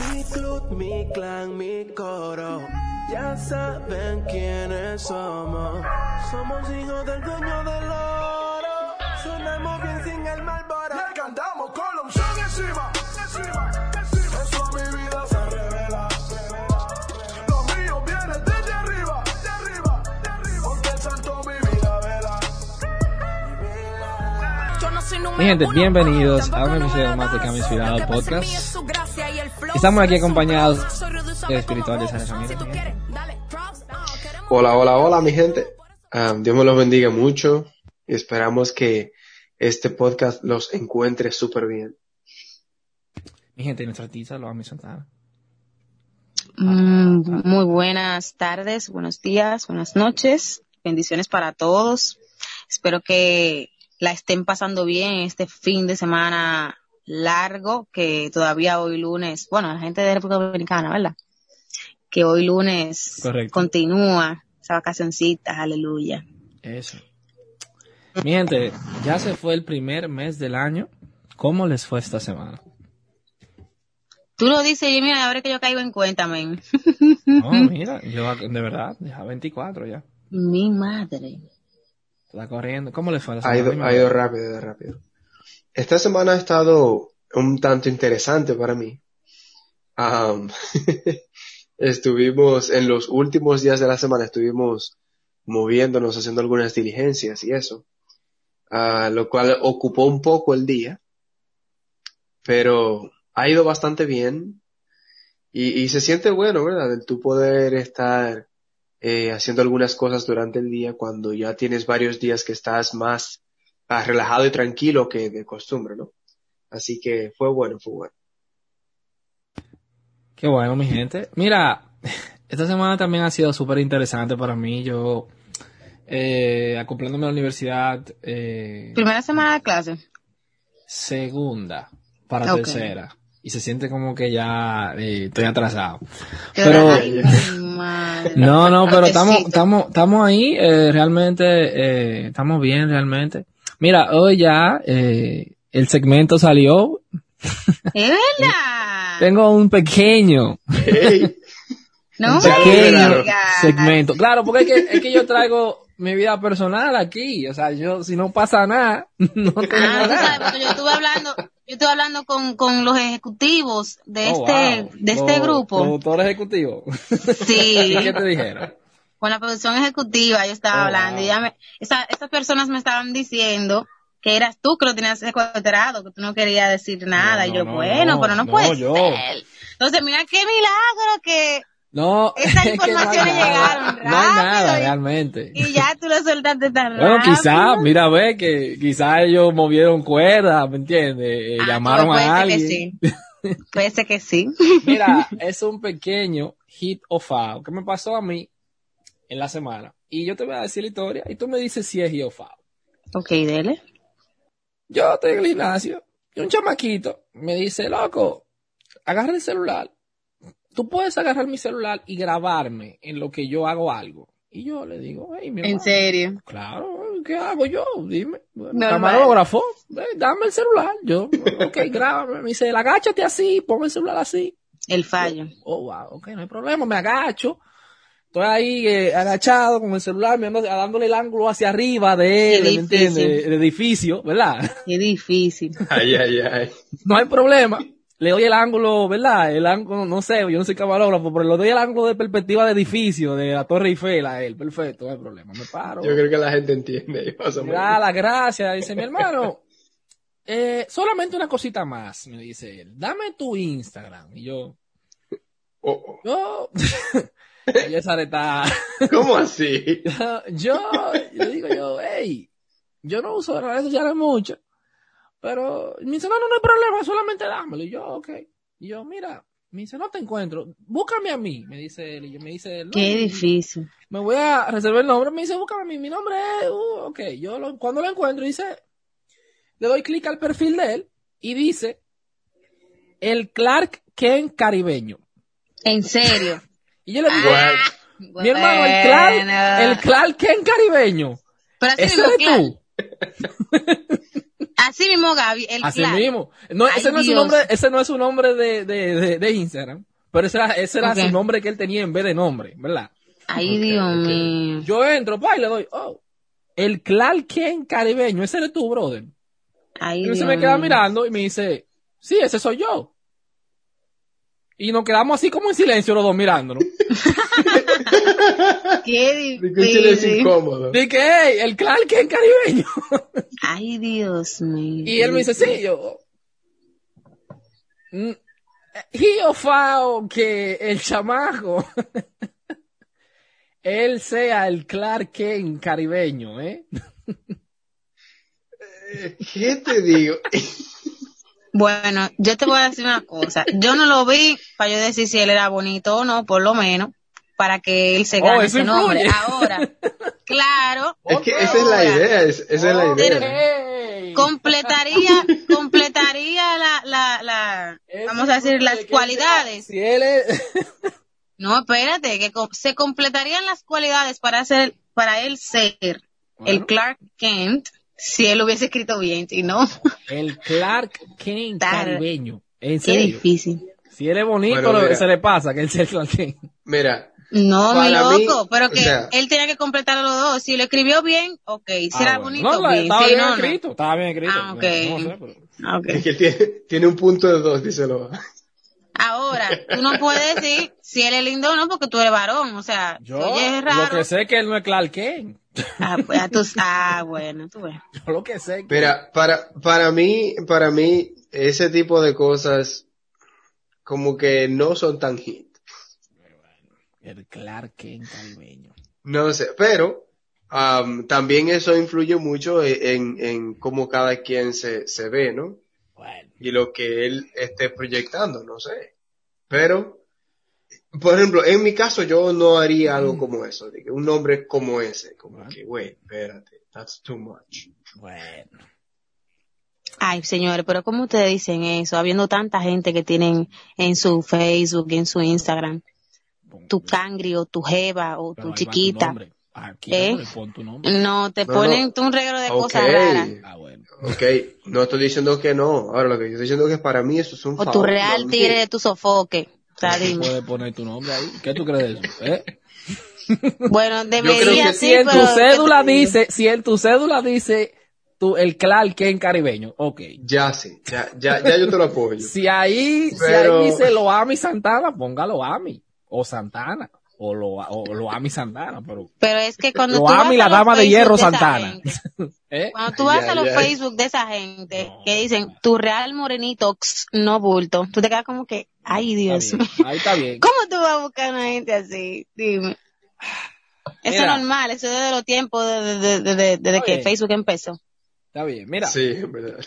Mi club, mi clan, mi coro. Ya saben quiénes somos. Somos hijos del dueño del oro. Sonamos bien sin el malboro. Le cantamos con la unción encima. Eso a mi vida se revela. Los míos vienen desde arriba. De arriba. De arriba. Porque el santo mi vida vela. Mi gente, bienvenidos a un episodio más de Cambio Inspirado Podcast. Estamos aquí acompañados del espiritual de San Ramírez. Hola, hola, hola, mi gente. Dios me los bendiga mucho y esperamos que este podcast los encuentre súper bien. Mi gente, nuestra artista lo vamos a Santana. Mm, muy buenas tardes, buenos días, buenas noches. Bendiciones para todos. Espero que la estén pasando bien este fin de semana largo, que todavía hoy lunes, bueno, la gente de República Dominicana, ¿verdad? Que hoy lunes Correcto. continúa esa vacacioncita, aleluya. Eso. Mi gente, ya se fue el primer mes del año. ¿Cómo les fue esta semana? Tú lo dices y mira, ahora que yo caigo en cuenta, men. No, mira, yo de verdad, ya 24 ya. Mi madre. Está corriendo. ¿Cómo les fue la Ha semana? ido, ha ido rápido, ha ido rápido. Esta semana ha estado un tanto interesante para mí. Am, estuvimos en los últimos días de la semana, estuvimos moviéndonos, haciendo algunas diligencias y eso, lo cual ocupó un poco el día, pero ha ido bastante bien y, y se siente bueno, ¿verdad? El tú poder estar eh, haciendo algunas cosas durante el día cuando ya tienes varios días que estás más ah, relajado y tranquilo que de costumbre, ¿no? Así que fue bueno, fue bueno. Qué bueno, mi gente. Mira, esta semana también ha sido súper interesante para mí. Yo, eh, acoplándome a la universidad, eh, Primera semana de clase. segunda para tercera. Y se siente como que ya eh, estoy atrasado. Pero- ay, madre. No, no, pero estamos, estamos, estamos ahí, eh, realmente, eh, estamos bien, realmente. Mira, hoy ya, eh, el segmento salió. Es verdad. Tengo un pequeño, No un pequeño segmento. Claro, porque es que, es que yo traigo mi vida personal aquí. O sea, yo, si no pasa nada, no tengo Ah, tú nada. sabes, porque yo estuve hablando, yo estuve hablando con, con los ejecutivos de Oh, este, wow. de este Los grupo. Productor ejecutivo. Sí, ¿Y qué te dijeron? Con la producción ejecutiva yo estaba Oh, hablando wow. y ya me, esa, esas personas me estaban diciendo que eras tú que lo tenías secuestrado, que tú no querías decir nada. No, y yo, no, bueno, no, pero no, puede yo. ser. Entonces, mira qué milagro que No, Esas informaciones nada. llegaron No hay nada, rápido y- realmente. y ya tú lo soltaste tan Bueno, rápido. quizá, mira, ve que quizá ellos movieron cuerdas, ¿me entiendes? Eh, Ah, llamaron pues, a alguien. Que sí. Puede ser que sí. Mira, es un pequeño hit o foul que me pasó a mí en la semana. Y yo te voy a decir la historia y tú me dices si es hit o foul. Ok, dele. Yo estoy en el gimnasio y un chamaquito me dice, loco, agarra el celular. Tú puedes agarrar mi celular y grabarme en lo que yo hago algo. Y yo le digo, hey, mi En hermano, serio. Claro, ¿qué hago yo? Dime. Bueno, camarógrafo, ve, dame el celular. Yo, ok, grábame. Me dice, agáchate así, pon el celular así. El fallo. Oh, wow, ok, no hay problema, me agacho. Estoy ahí eh, agachado con el celular, mirando- dándole el ángulo hacia arriba de él, ¿me Edificio. entiendes? El edificio, ¿verdad? Qué difícil. Ay, ay, ay. No hay problema. Le doy el ángulo, ¿verdad? El ángulo, no sé, yo no soy camarógrafo, pero le doy el ángulo de perspectiva de edificio, de la Torre Eiffel a él. Perfecto, no hay problema. Me paro. Yo creo que la gente entiende. Me da las gracias. Dice, mi hermano, eh, solamente una cosita más, me dice él. Dame tu Instagram. Y yo, Oh, oh. yo, está, ¿Cómo así? yo, yo digo yo, hey, yo no uso las redes sociales mucho, pero me dice, no, no, no hay problema, solamente dámelo. Y yo, ok. Y yo, mira, me dice, no te encuentro, búscame a mí, me dice él. Y yo me dice, no, Qué difícil. me voy a reservar el nombre, me dice, búscame a mí, mi nombre es, uh, ok, yo lo- cuando lo encuentro, dice, le doy clic al perfil de él y dice, el Clark Ken caribeño. En serio. Y yo le digo, mi hermano, el Clark, el Clark Ken caribeño. Pero así ¿Ese eres tú? Así mismo, Gaby, el Así Clark. mismo. No, Ay, ese no es su nombre, ese no es su nombre de, de, de, de Instagram. Pero ese era, ese era su nombre que él tenía en vez de nombre, ¿verdad? Ay, Ok, Dios mío. Yo entro, pa, y le doy, oh, el Clark Kent caribeño, ese eres tú, brother. Ay, Y él Dios se me queda mío. mirando y me dice, sí, ese soy yo. Y nos quedamos así como en silencio los dos mirándonos. Qué difícil. incómodo. Dije, hey, el Clark Kent caribeño. Ay, Dios mío. Y él me dice, sí, yo. mm, He ofao que el chamaco, él sea el Clark Kent caribeño, ¿eh? ¿Qué te digo? Bueno, yo te voy a decir una cosa. Yo no lo vi para yo decir si él era bonito o no, por lo menos, para que él se Oh, gane eso ese nombre. Ahora, claro, Es que esa es la idea, es- esa es la idea. Hey. completaría, completaría la, la, la, vamos a decir, las cualidades. sea- Si él es, No, espérate, que se completarían las cualidades para hacer, para él ser el. Clark Kent, si él lo hubiese escrito bien, si no, el Clark Kent caribeño. En qué serio. difícil. Si él es bonito, Bueno, lo- mira. se le pasa que él sea el Clark Kent. Mira, No, mí, loco, pero o que sea- él tenía que completar los dos. Si lo escribió bien, ok. Si Ah, era bueno. bonito, No, bien. Estaba bien no, no. escrito, estaba bien escrito. Ah, ok. No sé, pero- Ah, ok. es que tiene, tiene un punto de dos, díselo. Ahora, tú no puedes decir si él es lindo o no porque tú eres varón. O sea, Yo oye, es lo que sé es que él no es Clark Kent. Ah, pues, ah, tú- ah, bueno, tú ves. Yo lo que sé es que Mira, para, para mí, para mí, ese tipo de cosas como que no son tan hit. el Clark Kent caribeño. No sé, pero am, también eso influye mucho e, en, en cómo cada quien se, se ve, ¿no? Bueno, Y lo que él esté proyectando, no sé. Pero, por ejemplo, en mi caso yo no haría algo como eso, de que un nombre como ese, como Bueno. que, wait, espérate, that's too much. bueno. Ay, señores, pero ¿cómo ustedes dicen eso? Habiendo tanta gente que tienen en su Facebook y en su Instagram, tu cangri o tu jeva o pero tu chiquita. Aquí ¿Eh? no tu nombre. No, te No, ponen no. un regalo de cosas raras. Ah, bueno. Ok, no estoy diciendo que no, ahora lo que yo estoy diciendo es que para mí eso es un O tu real tigre de tu sofoque. O sea, Tú dime. puedes poner tu nombre ahí. ¿Qué tú crees de eso? ¿Eh? Bueno, debería que sí, si en tu cédula dice, si en tu cédula dice tu, el Clark Kent caribeño, ok. Ya sí, ya, ya, ya yo te lo apoyo. Si ahí, si ahí dice Loami Santana, póngalo Ami. O Santana. O lo, o Loami Santana, pero. Pero es que cuando Lo tú vas a la los dama de Facebook hierro Santana. gente, ¿Eh? Cuando tú vas a los. Facebook de esa gente No. que dicen tu real morenito no bulto, tú te quedas como que, ay Dios Está mío, bien, Ahí está bien. ¿cómo tú vas a buscar una gente así? Dime. Eso es normal, eso es desde los tiempos de, de- de- de- de- desde Está que bien. Facebook empezó. Está bien. Mira, Sí, verdad.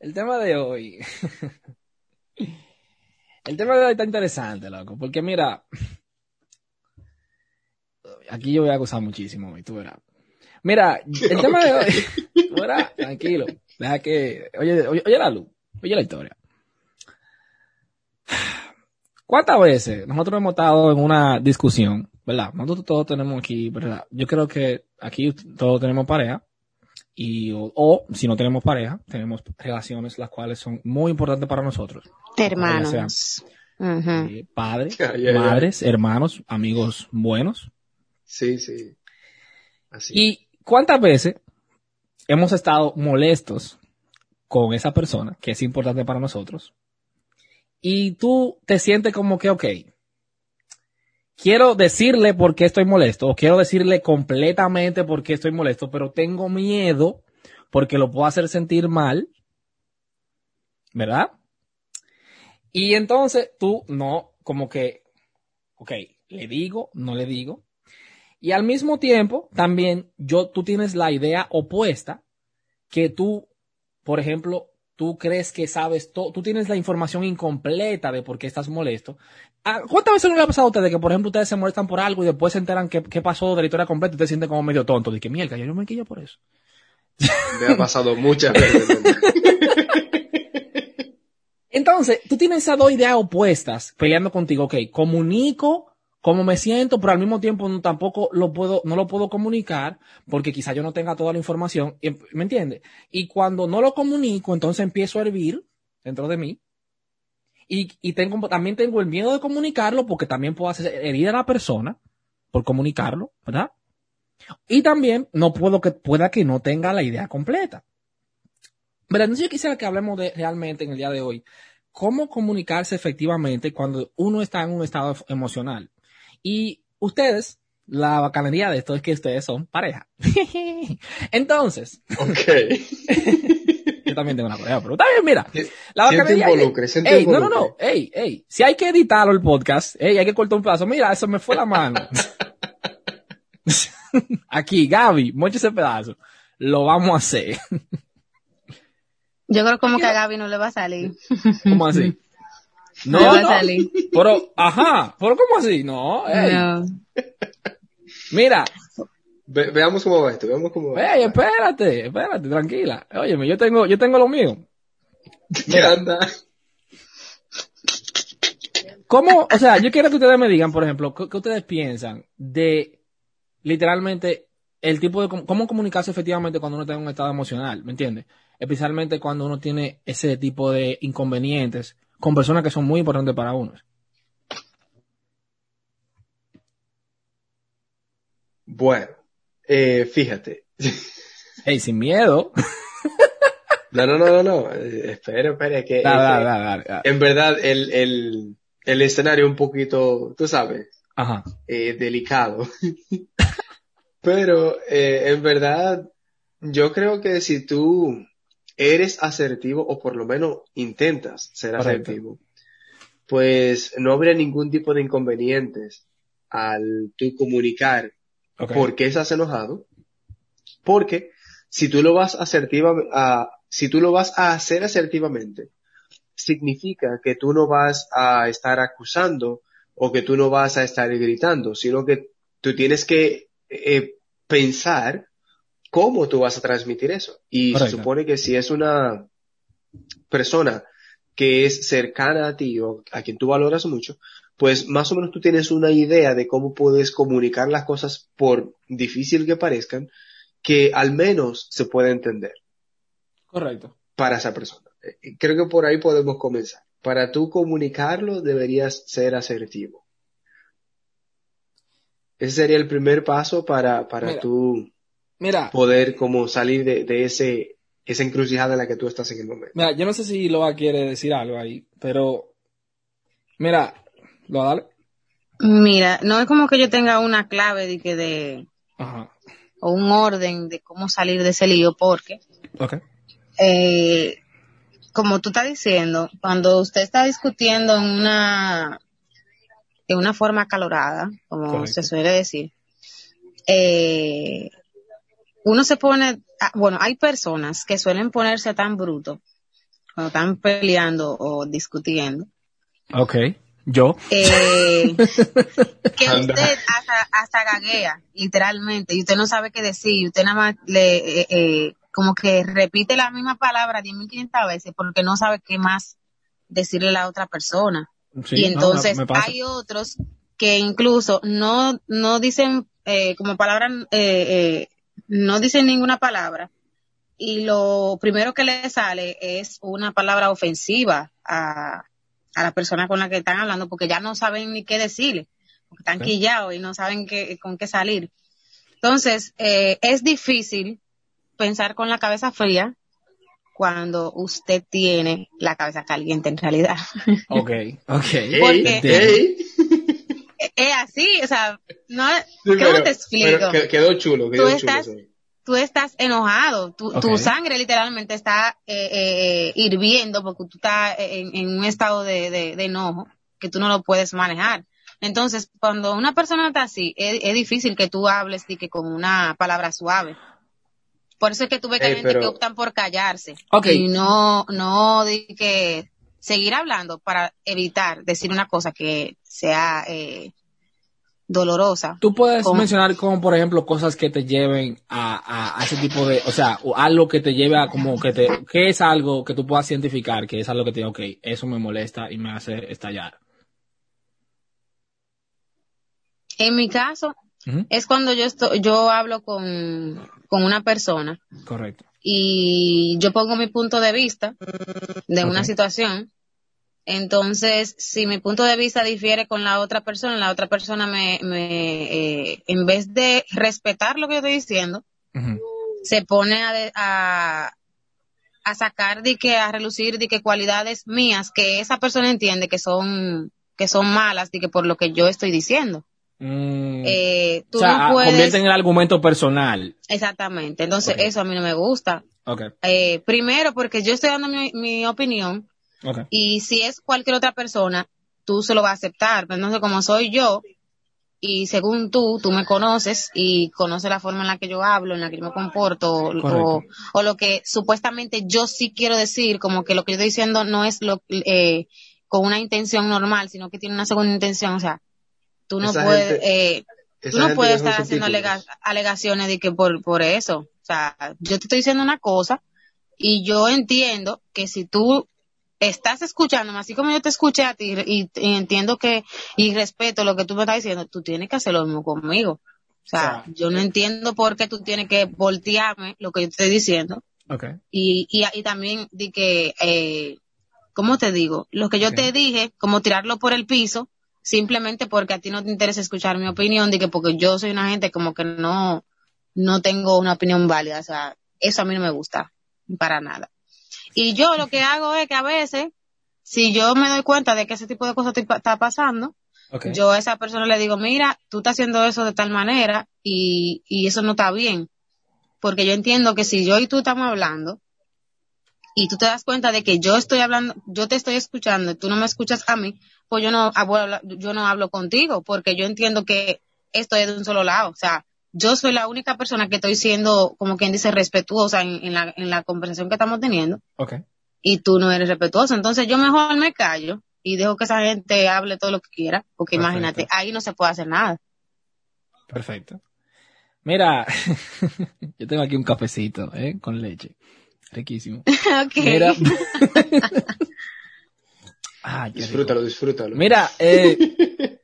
el tema de hoy. el tema de hoy está interesante, loco. Porque mira. Aquí yo voy a acusar muchísimo, y tú verás. Mira, el tema de hoy. Tú verás, tranquilo. Deja que. Oye, oye, oye la luz. Oye la historia. ¿Cuántas veces nosotros hemos estado en una discusión, verdad? Nosotros todos tenemos aquí, ¿verdad? Yo creo que aquí todos tenemos pareja. Y, o, o, si no tenemos pareja, tenemos relaciones las cuales son muy importantes para nosotros. Hermanos. Eh, padres, madres, hermanos, amigos buenos. Sí, sí. Así. ¿Y cuántas veces hemos estado molestos con esa persona que es importante para nosotros? Y tú te sientes como que, ok, quiero decirle por qué estoy molesto, o quiero decirle completamente por qué estoy molesto, pero tengo miedo porque lo puedo hacer sentir mal, ¿verdad? Y entonces tú no, como que, ok, le digo, no le digo. Y al mismo tiempo, también yo, tú tienes la idea opuesta que tú, por ejemplo, tú crees que sabes todo, tú tienes la información incompleta de por qué estás molesto. Ah, ¿Cuántas veces no le ha pasado a ustedes que, por ejemplo, ustedes se molestan por algo y después se enteran qué, qué pasó de la historia completa y ustedes se sienten como medio tonto? De que, mierda, yo no me quillo por eso. Me ha pasado muchas veces. Entonces, tú tienes esas dos ideas opuestas peleando contigo. Ok, comunico cómo me siento, pero al mismo tiempo no, tampoco lo puedo, no lo puedo comunicar porque quizá yo no tenga toda la información, ¿me entiendes? Y cuando no lo comunico, entonces empiezo a hervir dentro de mí. Y, y tengo, también tengo el miedo de comunicarlo porque también puedo hacer herir a la persona por comunicarlo, ¿verdad? Y también no puedo que, pueda que no tenga la idea completa. Pero entonces yo quisiera que hablemos de realmente en el día de hoy, cómo comunicarse efectivamente cuando uno está en un estado emocional. Y ustedes, la bacanería de esto es que ustedes son pareja. Entonces, Ok. yo también tengo una pareja, pero está bien, mira. La Siente bacanería. involucre, siente Ey, no, no, no. Ey, ey. Si hay que editarlo el podcast, ey, hay que cortar un pedazo. Mira, eso me fue la mano. Aquí, Gaby, moche ese pedazo. Lo vamos a hacer. Yo creo como que a Gaby no le va a salir. ¿Cómo así? No, No. Pero, ajá, pero ¿cómo así? No. Mira, Ve- veamos cómo va esto, veamos cómo va. ey, espérate, espérate, tranquila. Óyeme, yo tengo, yo tengo lo mío. ¿Qué anda? ¿Cómo, o sea, yo quiero que ustedes me digan, por ejemplo, ¿qué, qué ustedes piensan de literalmente el tipo de cómo comunicarse efectivamente cuando uno está en un estado emocional, ¿me entiendes? Especialmente cuando uno tiene ese tipo de inconvenientes con personas que son muy importantes para uno. Bueno, eh, fíjate. Hey, sin miedo. No, no, no, no, no. Eh, espera, espera, que, Dale, es dale, dale, dale, en verdad el, el, el escenario es un poquito, tú sabes, Ajá. eh, delicado. Pero eh, en verdad, yo creo que si tú eres asertivo o por lo menos intentas ser Correcto. asertivo, pues no habría ningún tipo de inconvenientes al tú comunicar Ok. por qué estás enojado. Porque si tú lo vas asertiva, a, si tú lo vas a hacer asertivamente, significa que tú no vas a estar acusando o que tú no vas a estar gritando, sino que tú tienes que eh, pensar cómo tú vas a transmitir eso. Y Correcto. se supone que si es una persona que es cercana a ti o a quien tú valoras mucho, pues más o menos tú tienes una idea de cómo puedes comunicar las cosas por difícil que parezcan, que al menos se puede entender Correcto. para esa persona. Eh, Creo que por ahí podemos comenzar. Para tú comunicarlo deberías ser asertivo. Ese sería el primer paso para, para Mira. tú Mira, poder como salir de, de ese, esa encrucijada en la que tú estás en el momento. mira, yo no sé si Loa quiere decir algo ahí, pero mira, Loa, dale. Mira, no es como que yo tenga una clave de que de, Ajá. o un orden de cómo salir de ese lío, porque, Ok. eh, como tú estás diciendo, cuando usted está discutiendo en una, de una forma acalorada, como Correcto. se suele decir, eh, uno se pone, ah, bueno, hay personas que suelen ponerse tan brutos cuando están peleando o discutiendo, Ok. Yo. eh, que usted hasta, hasta gaguea, literalmente, y usted no sabe qué decir, y usted nada más le, eh, eh, como que repite la misma palabra 10.500 veces porque no sabe qué más decirle a la otra persona. Sí, y entonces hay otros que incluso no, no dicen eh, como palabra, eh, eh, no dicen ninguna palabra y lo primero que le sale es una palabra ofensiva a, a la persona con la que están hablando porque ya no saben ni qué decirle, porque están quillados y no saben qué, con qué salir. Entonces, eh, es difícil pensar con la cabeza fría cuando usted tiene la cabeza caliente en realidad. Ok, ok. Porque- Así, o sea, no, Sí, ¿cómo pero- te explico? pero quedó chulo, quedó Tú chulo. estás- tú estás enojado, tu, tu sangre literalmente está eh, eh, hirviendo porque tú estás en, en un estado de, de- de enojo que tú no lo puedes manejar. Entonces, cuando una persona está así, es, es difícil que tú hables de que con una palabra suave. Por eso es que tú ves que hay Ey, gente pero- que optan por callarse y no, no de que seguir hablando para evitar decir una cosa que sea eh, dolorosa. Tú puedes mencionar como, por ejemplo, cosas que te lleven a, a, a ese tipo de, o sea, o algo que te lleve a como que te, que es algo que tú puedas identificar, que es algo que te diga, ok, eso me molesta y me hace estallar. En mi caso, es cuando yo estoy, yo hablo con, con una persona Correcto. y yo pongo mi punto de vista de una situación. Entonces, si mi punto de vista difiere con la otra persona, la otra persona me, me eh, en vez de respetar lo que yo estoy diciendo, se pone a, de- a, a sacar de que a relucir de que cualidades mías que esa persona entiende que son que son malas de que por lo que yo estoy diciendo. Mm, Eh, tú o sea, no puedes convierte en el argumento personal. exactamente. Entonces eso a mí no me gusta. Ok, Eh, primero porque yo estoy dando mi, mi opinión y si es cualquier otra persona tú se lo vas a aceptar. Pero entonces como soy yo y según tú, tú me conoces y conoces la forma en la que yo hablo, en la que yo me comporto, o, lo que supuestamente yo sí quiero decir, como que lo que yo estoy diciendo no es lo eh, con una intención normal, sino que tiene una segunda intención. O sea, tú no Esa puedes, gente- eh, tú no puedes estar haciendo alega- alegaciones de que por, por eso. O sea, yo te estoy diciendo una cosa y yo entiendo que si tú estás escuchándome, así como yo te escuché a ti y, y entiendo que y respeto lo que tú me estás diciendo, tú tienes que hacer lo mismo conmigo. O sea, O sea, yo no entiendo por qué tú tienes que voltearme lo que yo te estoy diciendo Ok. y, y, y también di que, eh, ¿cómo te digo? Lo que yo te dije, como tirarlo por el piso, simplemente porque a ti no te interesa escuchar mi opinión, de que porque yo soy una gente como que no, no tengo una opinión válida, o sea, eso a mí no me gusta, para nada. Y yo lo que hago es que a veces, si yo me doy cuenta de que ese tipo de cosas está pasando, yo a esa persona le digo, mira, tú estás haciendo eso de tal manera y, y eso no está bien. Porque yo entiendo que si yo y tú estamos hablando y tú te das cuenta de que yo estoy hablando, yo te estoy escuchando y tú no me escuchas a mí, pues yo no yo no hablo contigo porque yo entiendo que esto es de un solo lado. O sea, yo soy la única persona que estoy siendo, como quien dice, respetuosa en, en la, en la conversación que estamos teniendo Ok. y tú no eres respetuoso. Entonces yo mejor me callo y dejo que esa gente hable todo lo que quiera, porque Perfecto. imagínate, ahí no se puede hacer nada. Perfecto. Mira, yo tengo aquí un cafecito, ¿eh? Con leche. Riquísimo. Ok. Mira. Ay, qué rico. Disfrútalo, disfrútalo. Mira, eh,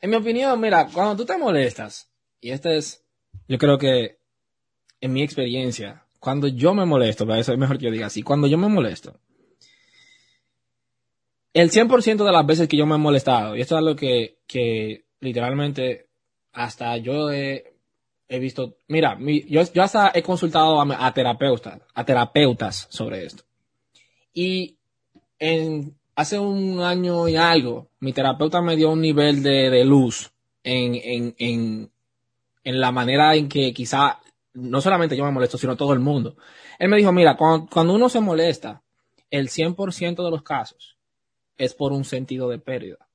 en mi opinión, mira, cuando tú te molestas, y este es, yo creo que, en mi experiencia, cuando yo me molesto, para eso es mejor que yo diga así, cuando yo me molesto, el 100% de las veces que yo me he molestado, y esto es algo que, que literalmente hasta yo he, visto, mira, mi- yo, yo hasta he consultado a, a terapeutas, a terapeutas sobre esto. Y en, hace un año y algo, mi terapeuta me dio un nivel de, de luz en, en, en la manera en que quizá no solamente yo me molesto, sino todo el mundo. Él me dijo, mira, cuando, cuando uno se molesta, el 100% de los casos es por un sentido de pérdida.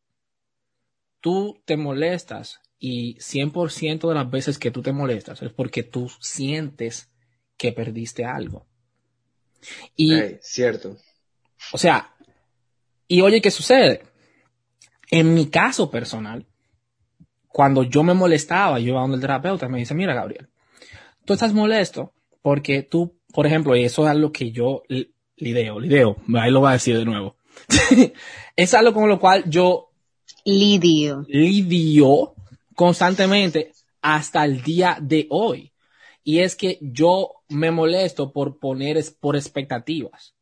Tú te molestas y 100% de las veces que tú te molestas es porque tú sientes que perdiste algo. Y cierto. o sea, y oye, ¿qué sucede? En mi caso personal, cuando yo me molestaba, yo iba donde el terapeuta me dice, mira, Gabriel, tú estás molesto porque tú, por ejemplo, y eso es algo que yo li- lideo, lideo, ahí lo voy a decir de nuevo. es algo con lo cual yo Lidio. lidio constantemente hasta el día de hoy. Y es que yo me molesto por poner es- por expectativas.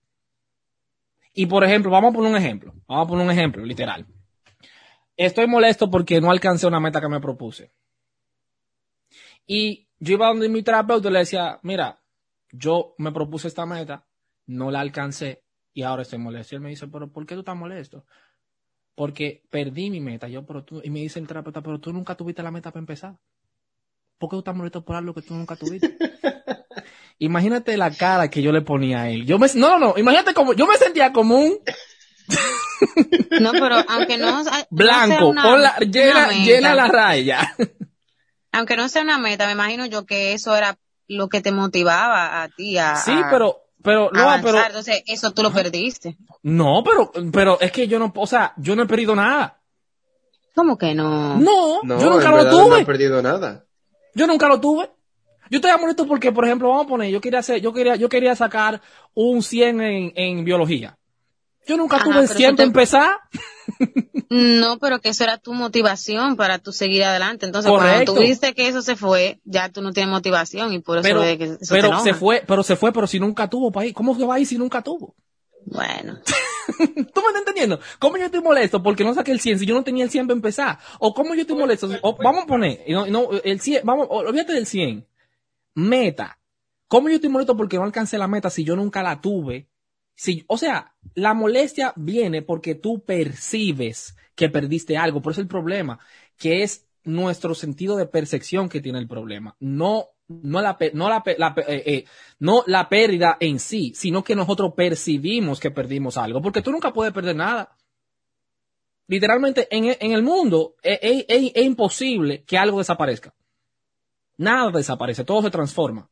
Y por ejemplo, vamos a poner un ejemplo. Vamos a poner un ejemplo, literal. Estoy molesto porque no alcancé una meta que me propuse. Y yo iba donde mi terapeuta y le decía, mira, yo me propuse esta meta, no la alcancé y ahora estoy molesto. Y él me dice, pero ¿por qué tú estás molesto? Porque perdí mi meta. Yo, pero tú, y me dice el terapeuta, pero tú nunca tuviste la meta para empezar. ¿Por qué tú estás molesto por algo que tú nunca tuviste? imagínate la cara que yo le ponía a él. Yo me, no, no, no, imagínate como, yo me sentía como un No, pero aunque no, no sea blanco, una- pon la- llena, llena la raya. Aunque no sea una meta, me imagino yo que eso era lo que te motivaba a ti a, sí, a pero, pero, no, avanzar. pero, Entonces, eso tú lo perdiste. no, pero, pero es que yo no, o sea, yo no he perdido nada. ¿Cómo que no? No, No, yo nunca en lo verdad no tuve. he perdido nada. Yo nunca lo tuve. Yo estoy molesto porque, por ejemplo, vamos a poner, yo quería hacer, yo quería, yo quería sacar un 100 en, en biología. Yo nunca Ajá, tuve pero eso siempre te- empezar. No, pero que eso era tu motivación para tu seguir adelante. Entonces, Correcto. cuando tú viste que eso se fue, ya tú no tienes motivación y por eso Pero, es que eso te pero se fue, pero se fue, pero si nunca tuvo país. ¿Cómo que va a ir si nunca tuvo? Bueno, ¿Tú me estás entendiendo? ¿Cómo yo estoy molesto porque no saqué el 100 si yo no tenía el 100 para empezar? ¿O cómo yo estoy molesto? O vamos a poner, y no, no, el 100, vamos, olvídate del 100. Meta. ¿Cómo yo estoy molesto porque no alcancé la meta si yo nunca la tuve? Si, o sea, la molestia viene porque tú percibes que perdiste algo. Por eso el problema, que es nuestro sentido de percepción que tiene el problema. No, no la, no la, la eh, eh, no la pérdida en sí, sino que nosotros percibimos que perdimos algo. Porque tú nunca puedes perder nada. Literalmente, en, el mundo es- es imposible que algo desaparezca. Nada desaparece, todo se transforma.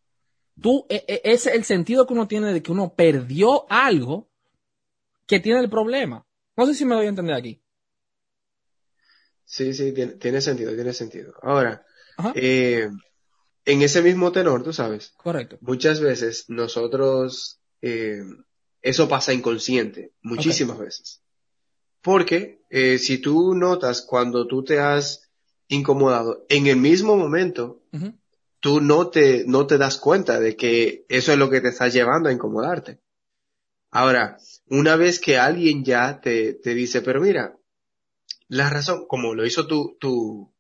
Tú, e- e- ese es el sentido que uno tiene de que uno perdió algo que tiene el problema. No sé si me doy a entender aquí. Sí, sí, tiene, tiene sentido, tiene sentido. Ahora, eh, en ese mismo tenor, tú sabes, Correcto. muchas veces nosotros, eh, eso pasa inconsciente, muchísimas veces. Porque eh, si tú notas cuando tú te has incomodado, en el mismo momento. Tú no te, no te das cuenta de que eso es lo que te está llevando a incomodarte. Ahora, una vez que alguien ya te, te dice, pero mira, la razón, como lo hizo tu, tu,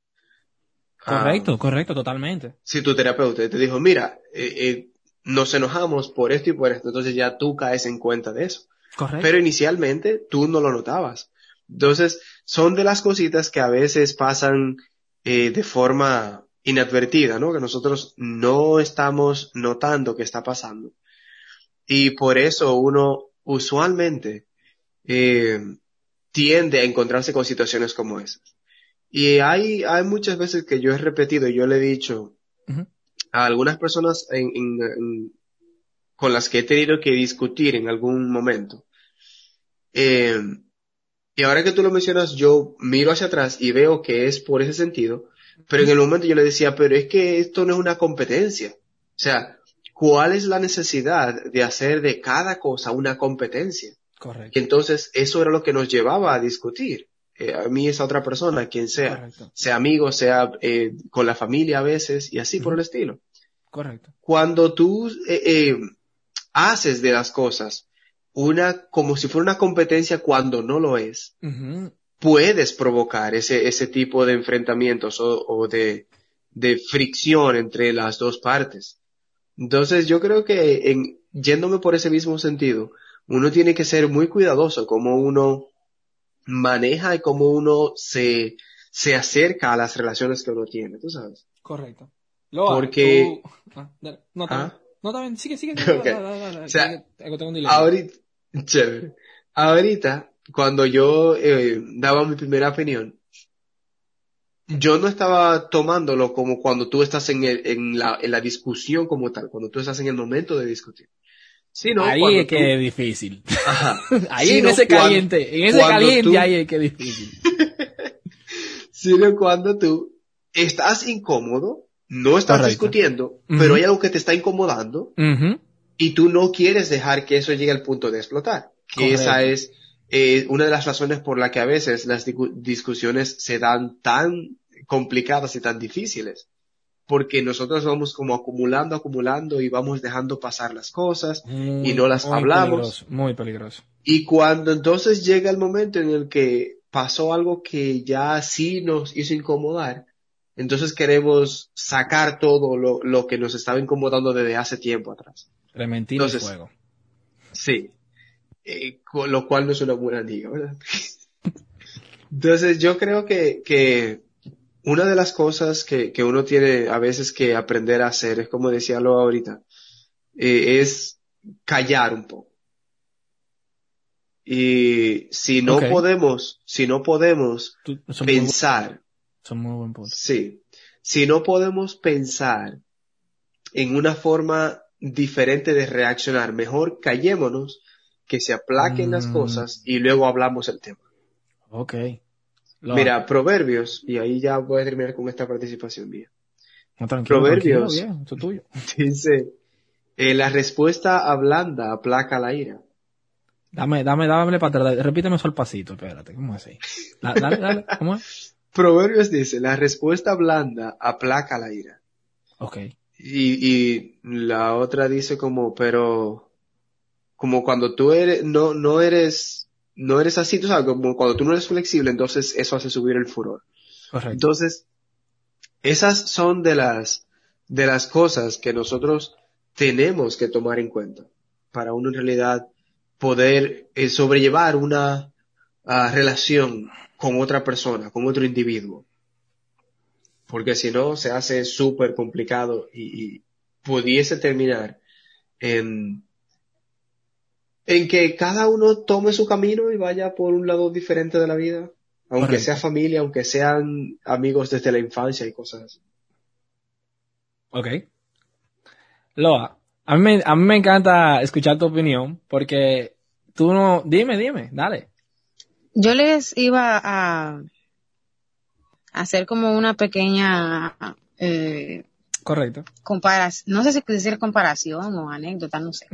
ah, Correcto, correcto, totalmente. si tu terapeuta te dijo, mira, eh, eh, nos enojamos por esto y por esto, entonces ya tú caes en cuenta de eso. Correcto. Pero inicialmente tú no lo notabas. Entonces, son de las cositas que a veces pasan eh, de forma inadvertida, ¿no? Que nosotros no estamos notando que está pasando. Y por eso uno usualmente eh, tiende a encontrarse con situaciones como esas. Y hay, hay muchas veces que yo he repetido, yo le he dicho a algunas personas en- en- en- con las que he tenido que discutir en algún momento. Eh, y ahora que tú lo mencionas, yo miro hacia atrás y veo que es por ese sentido, pero en el momento yo le decía, pero es que esto no es una competencia. O sea, ¿cuál es la necesidad de hacer de cada cosa una competencia? Correcto. Y entonces eso era lo que nos llevaba a discutir. Eh, a mí esa otra persona, quien sea, Correcto. sea amigo, sea eh, con la familia a veces y así por el estilo Correcto. cuando tú eh, eh, haces de las cosas una como si fuera una competencia cuando no lo es. Puedes provocar ese, ese tipo de enfrentamientos o, o de, de fricción entre las dos partes. Entonces yo creo que en, yéndome por ese mismo sentido, uno tiene que ser muy cuidadoso como uno maneja y cómo uno se, se acerca a las relaciones que uno tiene, tú sabes. Correcto. Loa, Porque- tú- Ah, dale. No, Ah. bien. No, bien. Sigue, sigue. Dale, dale. O sea, tengo un. Ahorita, chévere. Ahorita, cuando yo eh, daba mi primera opinión, yo no estaba tomándolo como cuando tú estás en, el, en, la, en la discusión como tal, cuando tú estás en el momento de discutir. Sino ahí cuando es que tú- es difícil. Ajá. Ahí Sino en ese cuando- caliente, en ese cuando caliente tú- ahí es que es difícil. Sino cuando tú estás incómodo, no estás Correcto. discutiendo, pero hay algo que te está incomodando y tú no quieres dejar que eso llegue al punto de explotar. Que Correcto. esa es eh, una de las razones por la que a veces las discusiones se dan tan complicadas y tan difíciles. Porque nosotros vamos como acumulando, acumulando y vamos dejando pasar las cosas. Muy- Y no las muy hablamos. peligroso, muy peligroso. Y cuando entonces llega el momento en el que pasó algo que ya sí nos hizo incomodar, entonces queremos sacar todo lo, lo que nos estaba incomodando desde hace tiempo atrás. Clementina y Entonces- fuego. Sí. Eh, con lo cual no es una buena liga, ¿verdad? Entonces yo creo que, que una de las cosas que, que uno tiene a veces que aprender a hacer es como decía lo ahorita, eh, es callar un poco. Y si no podemos, si no podemos Tú- son, muy, bu- pensar, son muy buen punto. sí, si no podemos pensar en una forma diferente de reaccionar, mejor callémonos, que se aplaquen las Mm. cosas y luego hablamos el tema. Ok. Lo- Mira, Proverbios, y ahí ya voy a terminar con esta participación mía. no, tranquilo, Proverbios. tranquilo, bien, esto es tuyo. Dice, eh, la respuesta ablanda aplaca la ira. Dame, dame, dame para atrás. Repíteme eso al pasito, espérate, ¿cómo es así? Da- Dale, dale, ¿cómo es? Proverbios dice, la respuesta blanda aplaca la ira. Ok. Y, y la otra dice como, pero, como cuando tú eres, no, no eres, no eres así, tú sabes, como cuando tú no eres flexible, entonces eso hace subir el furor. Correcto. Entonces, esas son de las, de las cosas que nosotros tenemos que tomar en cuenta para uno en realidad poder eh, sobrellevar una ah, relación con otra persona, con otro individuo. Porque si no, se hace súper complicado y, y pudiese terminar en, en que cada uno tome su camino y vaya por un lado diferente de la vida. Aunque Correcto. sea familia, aunque sean amigos desde la infancia y cosas así. Ok. Loa, a mí, me, a mí me encanta escuchar tu opinión porque tú no... Dime, dime, dale. Yo les iba a hacer como una pequeña eh, Correcto. comparación, no sé si decir comparación o anécdota, no sé.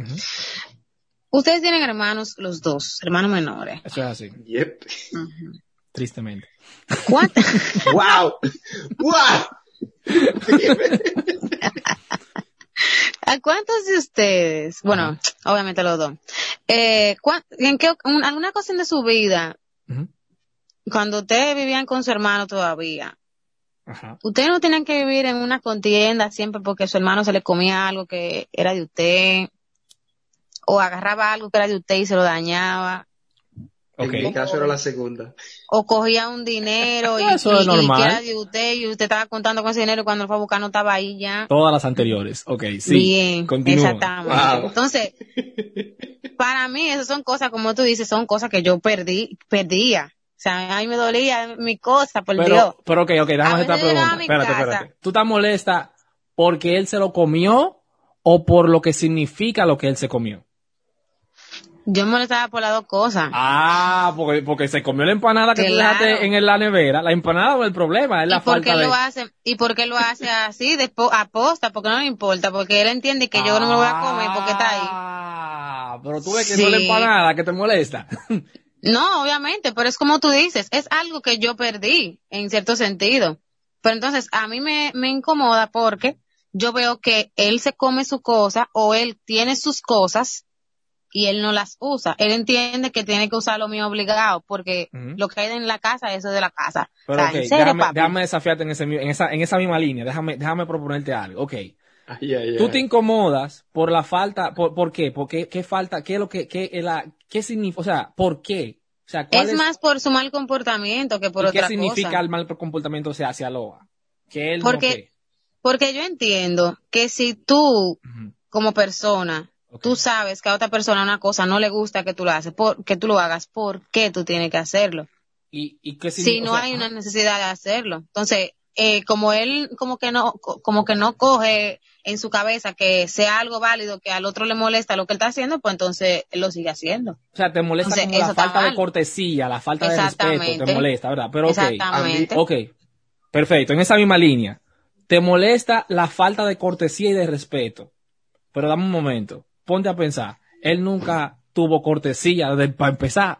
Ustedes tienen hermanos los dos, hermanos menores. Eso es así, Yep. Tristemente. ¿Cuántas? ¡Wow! ¡Wow! ¿A cuántos de ustedes? Bueno, obviamente los dos. Eh, ¿cuán- ¿En qué, un- alguna cosa de su vida, cuando ustedes vivían con su hermano todavía, Ajá. ustedes no tenían que vivir en una contienda siempre porque su hermano se le comía algo que era de usted, o agarraba algo que era de usted y se lo dañaba, Ok. En mi caso era la segunda. o cogía un dinero y, Eso es y- y normal. que era de usted y usted estaba contando con ese dinero y cuando lo fue a buscar no estaba ahí ya. Todas las anteriores. Ok, sí. Bien, Continúa. exactamente. Wow. Entonces, para mí esas son cosas, como tú dices, son cosas que yo perdí, perdía. O sea, a mí me dolía mi cosa, por Dios. Pero, ok, ok, hacer esta pregunta. Espérate, casa. espérate. ¿Tú estás molesta porque él se lo comió o por lo que significa lo que él se comió? Yo me molestaba por las dos cosas. Ah, porque, porque se comió la empanada que tú Claro. dejaste en la nevera. La empanada no es el problema, es la ¿Y por falta qué de... lo hace? ¿Y por qué lo hace así, despo- aposta? Porque no le importa, porque él entiende que yo no me lo voy a comer porque está ahí. Ah, pero tú ves que Sí. no es la empanada que te molesta. No, obviamente, pero es como tú dices, es algo que yo perdí, en cierto sentido. Pero entonces, a mí me, me incomoda porque yo veo que él se come su cosa o él tiene sus cosas y él no las usa. Él entiende que tiene que usar lo mío obligado porque lo que hay en la casa, eso es de la casa. Pero O en serio, déjame, papi. déjame desafiarte en, ese, en, esa, en esa misma línea. Déjame, déjame proponerte algo. Ok. Ay, ay, Tú ay. te incomodas por la falta, por, ¿por qué? ¿Por qué, qué falta? ¿Qué es lo que, qué, la, qué significa? O sea, ¿por qué? O sea, ¿cuál Es más por su mal comportamiento que por ¿y otra qué significa cosa. el mal comportamiento o sea, hacia Loa? Que él Porque- no qué. Porque yo entiendo que si tú, como persona, Tú sabes que a otra persona una cosa no le gusta que tú lo haces, por, que tú lo hagas, ¿por qué tú tienes que hacerlo? ¿Y, y qué Si no sea, hay una necesidad de hacerlo. Entonces, eh, como él como que no co- como que no coge en su cabeza que sea algo válido que al otro le molesta lo que él está haciendo, pues entonces él lo sigue haciendo. O sea, te molesta Entonces, como la falta de cortesía, la falta de respeto, te molesta, ¿verdad? Pero ok, Exactamente. ok, perfecto, en esa misma línea. Te molesta la falta de cortesía y de respeto. Pero dame un momento, ponte a pensar, él nunca tuvo cortesía para empezar.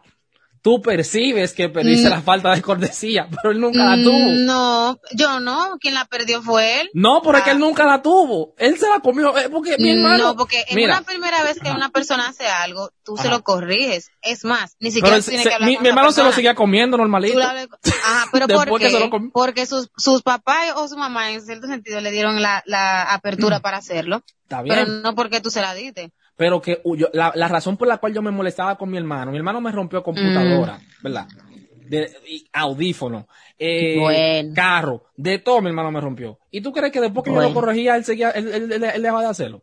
Tú percibes que perdiste Mm. la falta de cortesía, pero él nunca la tuvo. Mm, No, yo no, quien la perdió fue él. No, pero es que Ah. él nunca la tuvo. Él se la comió, eh, porque mi hermano... No, porque en Mira, una primera vez que una persona hace algo, tú se lo corriges. Es más, ni siquiera él se- tienes se- que hablar mi, con mi hermano se lo seguía comiendo normalito. Le Ajá, pero ¿por qué? Porque sus, sus papás o su mamá en cierto sentido le dieron la, la apertura para hacerlo, Está bien. pero no porque tú se la diste. Pero que uh, yo- la, la razón por la cual yo me molestaba con mi hermano, mi hermano me rompió computadora, ¿verdad? De, y audífono, eh, Bueno. carro, de todo mi hermano me rompió. ¿Y tú crees que después que yo Bueno. lo corregía, él seguía, él, él, él- él dejaba de hacerlo?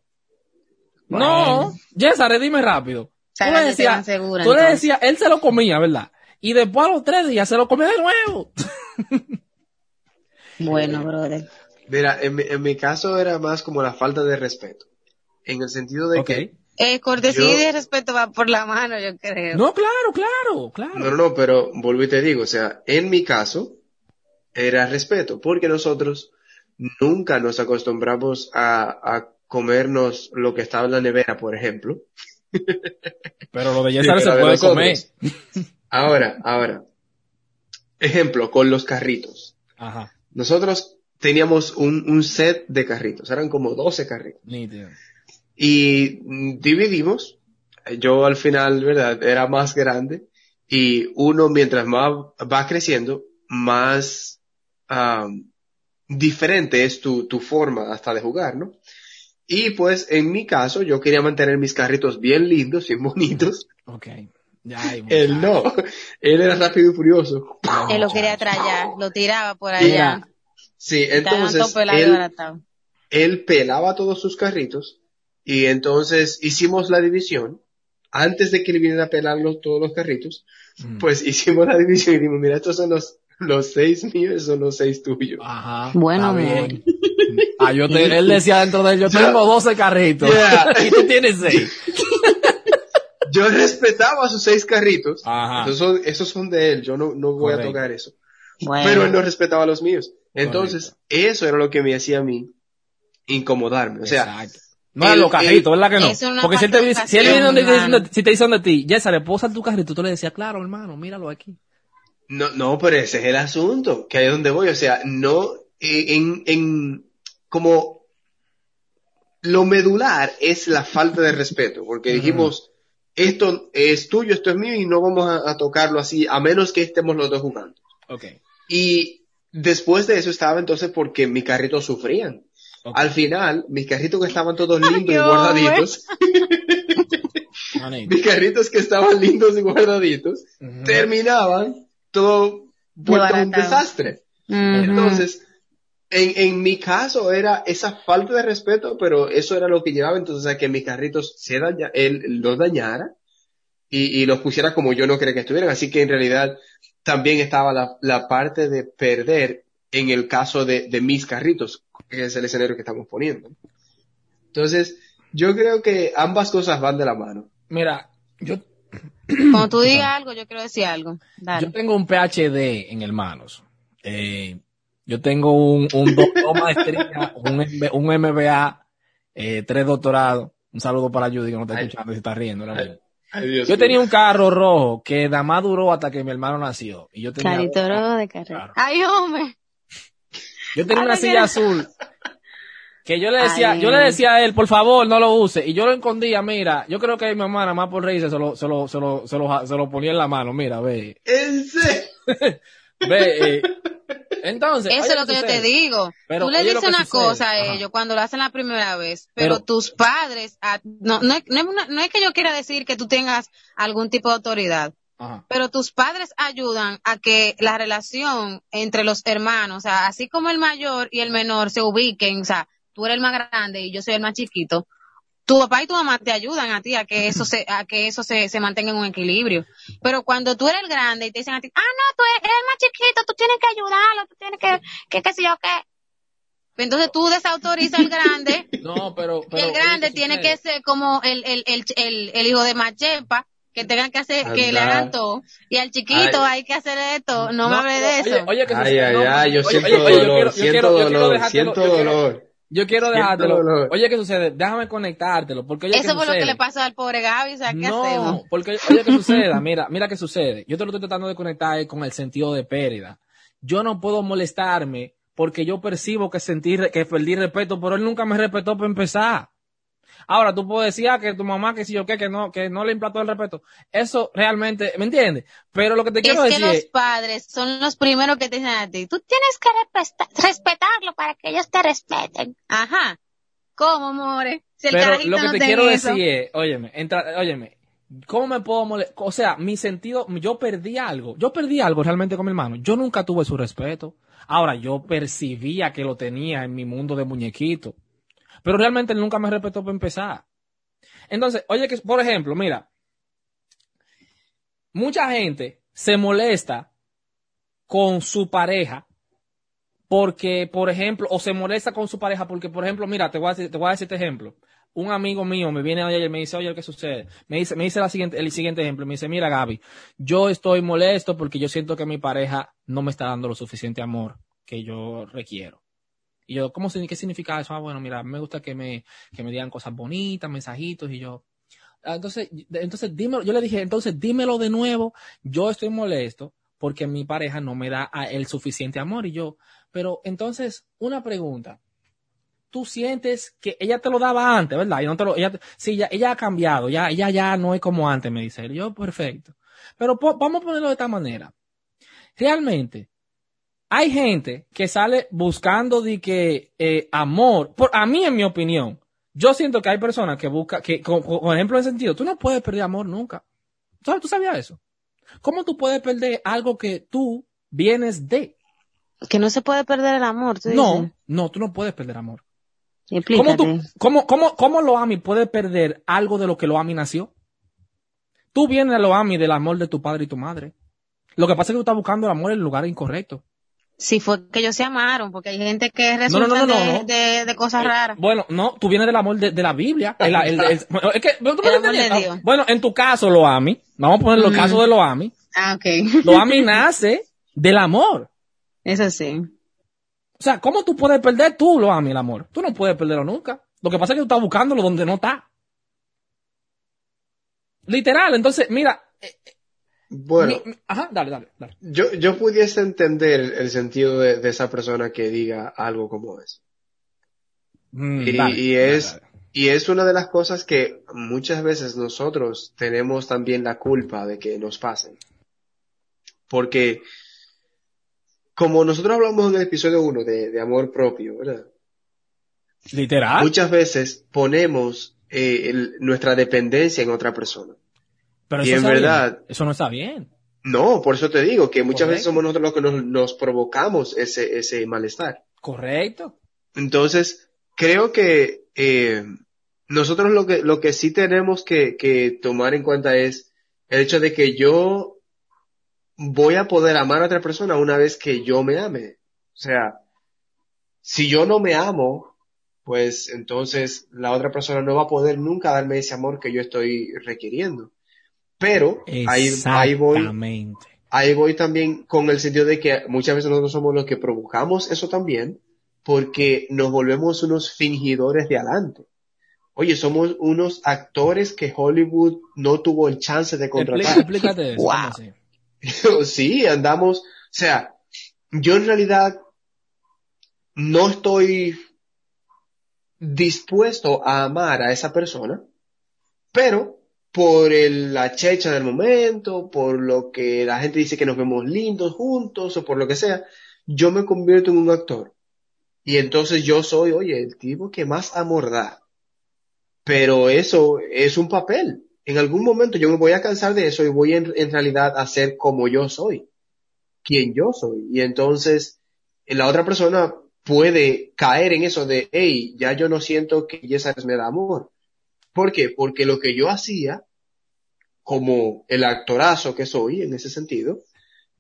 Bueno. No, Yesare, dime rápido. sea, tú le decías, segura, tú le decías, él se lo comía, ¿verdad? Y después a los tres días se lo comía de nuevo. Bueno, brother. Mira, en mi, en mi caso era más como la falta de respeto. En el sentido de que, Eh, cortesía Yo- y respeto va por la mano, yo creo. No, claro, claro, claro. no, no, no, pero vuelvo y te digo, o sea, en mi caso era respeto, porque nosotros nunca nos acostumbramos a, a comernos lo que estaba en la nevera, por ejemplo. Pero lo de Sí, Yesar se puede nosotros. comer. Ahora, ahora. Ejemplo, con los carritos. Ajá, Nosotros teníamos un, un set de carritos, eran como 12 carritos. nítido. Y dividimos. Yo al final, ¿verdad? Era más grande. Y uno, mientras más va creciendo, más am, diferente es tu, tu forma hasta de jugar, ¿no? Y pues en mi caso, yo quería mantener mis carritos bien lindos y bonitos. Ok. Ya hay Él no. Él era rápido y furioso. Él lo quería traer, lo tiraba por allá. Sí, entonces él, él pelaba todos sus carritos y entonces hicimos la división. Antes de que él viniera a pelar los- todos los carritos, mm, pues hicimos la división y dijimos, mira, estos son los, los seis míos, son los seis tuyos. Ajá. Bueno, bien. Ah, yo te- él decía dentro de él, yo tengo 12 carritos. Yeah. y tú tienes 6. Yo respetaba sus seis carritos. Ajá. Esos son, esos son de él, yo no, no voy Correcto. a tocar eso. Bueno, Pero él no respetaba los míos. Entonces, eso era lo que me hacía a mí incomodarme. O sea, Exacto. No eran el- los carritos, ¿verdad que no? Es una Porque si él te dice, si él viene donde te si te dice donde ti, Yesa, ¿le puedo usar tu carrito? Tú le decías, claro, hermano, míralo aquí. No, no, pero ese es el asunto, que ahí es donde voy, o sea, no, eh, en, en, como, lo medular es la falta de respeto, porque dijimos, esto es tuyo, esto es mío, y no vamos a, a tocarlo así, a menos que estemos los dos jugando. Ok. Y después de eso estaba entonces porque mis carritos sufrían. Al final, mis carritos que estaban todos lindos y guardaditos, mis carritos que estaban lindos y guardaditos, terminaban todo vuelto un desastre. Entonces, en, en mi caso era esa falta de respeto, pero eso era lo que llevaba entonces a que mis carritos se daña, él los dañara y, y los pusiera como yo no quería que estuvieran. Así que en realidad también estaba la, la parte de perder en el caso de, de mis carritos, que es el escenario que estamos poniendo. Entonces, yo creo que ambas cosas van de la mano. Mira, yo, Cuando tú digas algo, yo quiero decir algo. Dale. yo tengo un PhD en hermanos. Eh, yo tengo un, un do- dos maestrías, un, MBA, eh, tres doctorados. Un saludo para Judy que no está Ay. escuchando y se está riendo. ahora Ay, mismo. Ay, Dios Yo tenía un carro rojo que nada más duró hasta que mi hermano nació. Y yo tenía, Carito rojo de carrera. Claro. Ay, hombre. Yo tenía una silla azul que yo le decía, Ay. yo le decía a él, por favor, no lo use. Y yo lo escondía, mira, yo creo que mi mamá nada más por reírse se lo, se lo, se lo, se lo, se lo ponía en la mano, mira, ve, ¿En serio? ve, eh. Entonces, Eso es lo que yo te digo. Pero, tú le dices una sucede. cosa a Ajá. ellos cuando lo hacen la primera vez, pero, Pero- tus padres, ah, no, no, es- no, es una- no es que yo quiera decir que tú tengas algún tipo de autoridad, Ajá. pero tus padres ayudan a que la relación entre los hermanos, o sea, así como el mayor y el menor se ubiquen, o sea, tú eres el más grande y yo soy el más chiquito, tu papá y tu mamá te ayudan a ti a que eso se, a que eso se, se mantenga en un equilibrio. Pero cuando tú eres el grande y te dicen a ti, ah, no, tú eres el más chiquito, tú tienes que ayudarlo, tú tienes que, que, qué sé yo qué. Entonces tú desautorizas al grande No, pero, y pero el oye, grande ¿qué tiene que ser como el, el, el, el, el hijo de Machepa, que tengan que hacer, que le hagan todo. Y al chiquito Ay. hay que hacer esto. No, me hable de oye, eso. Oye, que Ay, sucede, ay, no, ay, yo oye, siento oye, oye, dolor, siento dolor, siento dolor. Yo quiero dejártelo. dolor. Oye, ¿qué sucede? Déjame conectártelo, porque oye, eso ¿qué fue lo que sucede? le pasó al pobre Gaby. O sea, ¿qué no, hacemos? porque oye, ¿qué sucede? Mira, mira qué sucede. Yo te lo estoy tratando de conectar con el sentido de pérdida. Yo no puedo molestarme porque yo percibo que sentí, que perdí respeto, pero él nunca me respetó para empezar. Ahora, tú puedes decir, ah, que tu mamá, que si yo qué, que no, que no le implantó el respeto. Eso realmente, ¿me entiendes? Pero lo que te Es quiero que decir los es, padres son los primeros que te dicen a ti, tú tienes que respeta- respetarlo para que ellos te respeten. Ajá. ¿Cómo, more? Si el pero lo que no te quiero eso. decir es, óyeme, entra, óyeme, ¿cómo me puedo molestar? O sea, mi sentido, yo perdí algo. Yo perdí algo realmente con mi hermano. Yo nunca tuve su respeto. Ahora, yo percibía que lo tenía en mi mundo de muñequito. Pero realmente nunca me respetó para empezar. Entonces, oye, que, por ejemplo, mira, mucha gente se molesta con su pareja porque, por ejemplo, o se molesta con su pareja porque, por ejemplo, mira, te voy a decir, te voy a decir este ejemplo. Un amigo mío me viene ayer y me dice, oye, ¿qué sucede? Me dice, me dice la siguiente, el siguiente ejemplo. Me dice, mira, Gaby, yo estoy molesto porque yo siento que mi pareja no me está dando lo suficiente amor que yo requiero. Y yo, ¿cómo, qué significa eso? Ah, bueno, mira, me gusta que me, que me digan cosas bonitas, mensajitos, y yo, Ah, Entonces, entonces dímelo, yo le dije, entonces dímelo de nuevo, yo estoy molesto porque mi pareja no me da a el suficiente amor y yo, pero entonces, una pregunta, tú sientes que ella te lo daba antes, ¿verdad? Y no te lo, ella, sí, ya, ella ha cambiado, ya, ella ya no es como antes, me dice él. Yo, perfecto. Pero vamos a ponerlo de esta manera. Realmente, hay gente que sale buscando de que eh, amor, por, a mí en mi opinión, yo siento que hay personas que buscan, que, con- ejemplo, en sentido, tú no puedes perder amor nunca. ¿Sabes? ¿Tú sabías eso? ¿Cómo tú puedes perder algo que tú vienes de? Que no se puede perder el amor, tú No, dices. no, tú no puedes perder amor. ¿Cómo, tú, cómo, cómo, cómo Loami puede perder algo de lo que Loami nació? Tú vienes a Loami del amor de tu padre y tu madre. Lo que pasa es que tú estás buscando el amor en el lugar incorrecto. Si fue que ellos se amaron, porque hay gente que resulta no, no, de, no. de- de cosas Eh, raras. Bueno, no, tú vienes del amor de, de la Biblia. El- el- el- bueno, es que, ¿tú me? Dios. Bueno, en tu caso, Loami, vamos a poner los Mm. casos de Loami. Ah, ok. Loami nace del amor. Eso sí. O sea, ¿cómo tú puedes perder tú, Loami, el amor? Tú no puedes perderlo nunca. Lo que pasa es que tú estás buscándolo donde no está. Literal, entonces, mira. Bueno, mi- ajá, dale, dale, dale. yo, yo pudiese entender el sentido de, de esa persona que diga algo como eso. Mm, Y, dale, y dale, es, dale. y es una de las cosas que muchas veces nosotros tenemos también la culpa de que nos pasen. Porque, como nosotros hablamos en el episodio 1 de, de amor propio, ¿verdad? Literal. Muchas veces ponemos eh, el- nuestra dependencia en otra persona. Pero y eso en bien. verdad- Eso no está bien. No, por eso te digo que muchas veces somos nosotros los que nos, nos provocamos ese, ese malestar. Correcto. Entonces, creo que eh, nosotros lo que, lo que sí tenemos que, que tomar en cuenta es el hecho de que yo voy a poder amar a otra persona una vez que yo me ame. O sea, si yo no me amo, pues entonces la otra persona no va a poder nunca darme ese amor que yo estoy requiriendo. Pero ahí, ahí voy, ahí voy también con el sentido de que muchas veces nosotros somos los que provocamos eso también, porque nos volvemos unos fingidores de adelante. Oye, somos unos actores que Hollywood no tuvo el chance de contratar. explícate eso. Wow. sí, andamos, o sea, yo en realidad no estoy dispuesto a amar a esa persona, pero por el- la checha del momento, por lo que la gente dice que nos vemos lindos juntos o por lo que sea, yo me convierto en un actor. Y entonces yo soy, oye, el tipo que más amor da. Pero eso es un papel. En algún momento yo me voy a cansar de eso y voy en, en realidad a ser como yo soy. Quien yo soy. Y entonces la otra persona puede caer en eso de, hey, ya yo no siento que esa me da amor. ¿Por qué? Porque lo que yo hacía, como el actorazo que soy en ese sentido,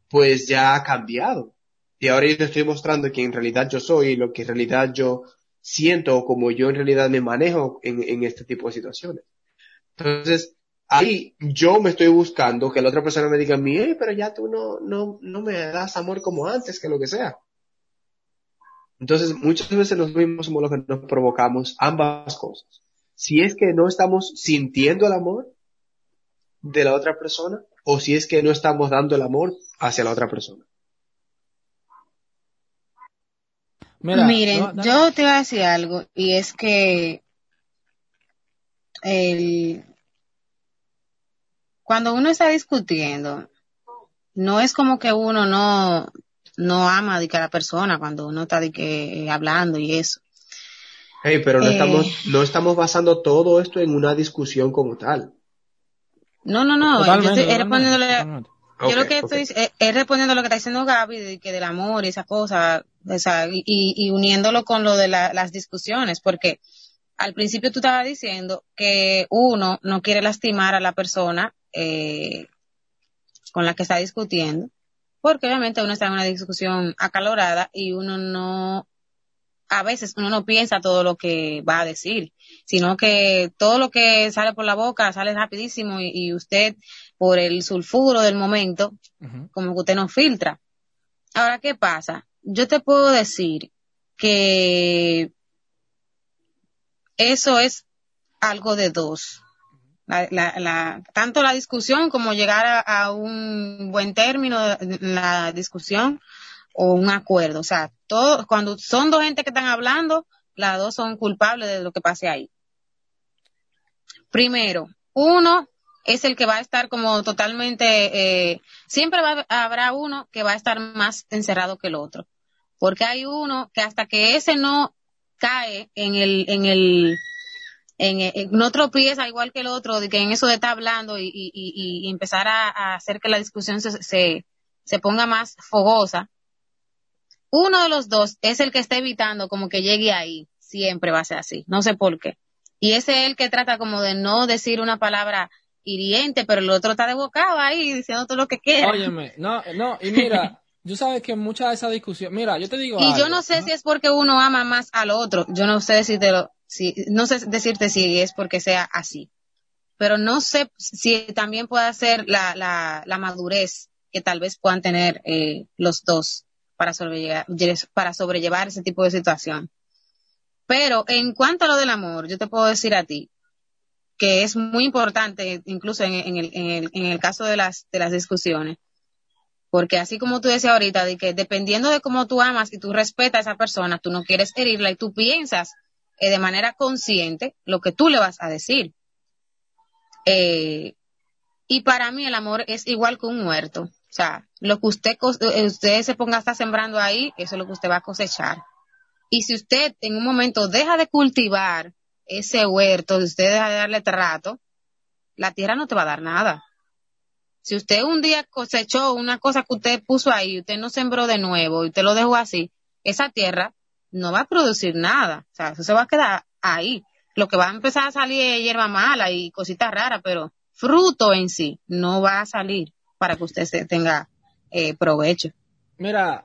pues ya ha cambiado. Y ahora yo te estoy mostrando que en realidad yo soy lo que en realidad yo siento o como yo en realidad me manejo en, en este tipo de situaciones. Entonces, ahí yo me estoy buscando que la otra persona me diga "Ey, pero ya tú no, no, no me das amor como antes, que lo que sea. Entonces, muchas veces nosotros mismos somos los que nos provocamos ambas cosas. Si es que no estamos sintiendo el amor de la otra persona o si es que no estamos dando el amor hacia la otra persona. Mira, Miren, no, yo te iba a decir algo, y es que el, cuando uno está discutiendo, no es como que uno no, no ama de que a la persona cuando uno está de que hablando y eso. Hey, pero no Eh. estamos, no estamos basando todo esto en una discusión como tal. No, no, no, yo estoy respondiéndole, yo lo que estoy es, es respondiendo lo que está diciendo Gaby, de que del amor y esa cosa, o sea, y, y uniéndolo con lo de la- las discusiones, porque al principio tú estabas diciendo que uno no quiere lastimar a la persona eh, con la que está discutiendo, porque obviamente uno está en una discusión acalorada y uno no, a veces uno no piensa todo lo que va a decir, sino que todo lo que sale por la boca sale rapidísimo y, y usted, por el sulfuro del momento, como que usted no filtra. Ahora, ¿qué pasa? Yo te puedo decir que eso es algo de dos. La, la, la, tanto la discusión como llegar a, a un buen término la discusión o un acuerdo. O sea, cuando son dos gente que están hablando, las dos son culpables de lo que pase ahí. Primero, uno es el que va a estar como totalmente, eh, siempre habrá uno que va a estar más encerrado que el otro. Porque hay uno que hasta que ese no cae en el, en el, en, en no tropieza igual que el otro, de que en eso de estar hablando y, y, y, empezar a, hacer que la discusión se, se ponga más fogosa, uno de los dos es el que está evitando como que llegue ahí. Siempre va a ser así. No sé por qué. Y ese es el que trata como de no decir una palabra hiriente, pero el otro está de bocado ahí diciendo todo lo que quiera. Óyeme, no, no, y mira, yo sabes que mucha de esa discusión, mira, yo te digo Y algo, yo no sé ¿no? si es porque uno ama más al otro. Yo no sé decirte si, no sé decirte si es porque sea así. Pero no sé si también puede ser la, la, la madurez que tal vez puedan tener eh, los dos para sobrellevar, para sobrellevar ese tipo de situación. Pero en cuanto a lo del amor, yo te puedo decir a ti que es muy importante, incluso en, el, caso de las, de las discusiones, porque así como tú decías ahorita, de que dependiendo de cómo tú amas y tú respetas a esa persona, tú no quieres herirla y tú piensas eh, de manera consciente lo que tú le vas a decir. Eh, y para mí el amor es igual que un muerto. O sea, lo que usted, usted se ponga a estar sembrando ahí, eso es lo que usted va a cosechar. Y si usted en un momento deja de cultivar ese huerto, si usted deja de darle trato, la tierra no te va a dar nada. Si usted un día cosechó una cosa que usted puso ahí, usted no sembró de nuevo y usted lo dejó así, esa tierra no va a producir nada. O sea, eso se va a quedar ahí. Lo que va a empezar a salir es hierba mala y cositas raras, pero fruto en sí no va a salir para que usted se tenga eh, provecho. Mira,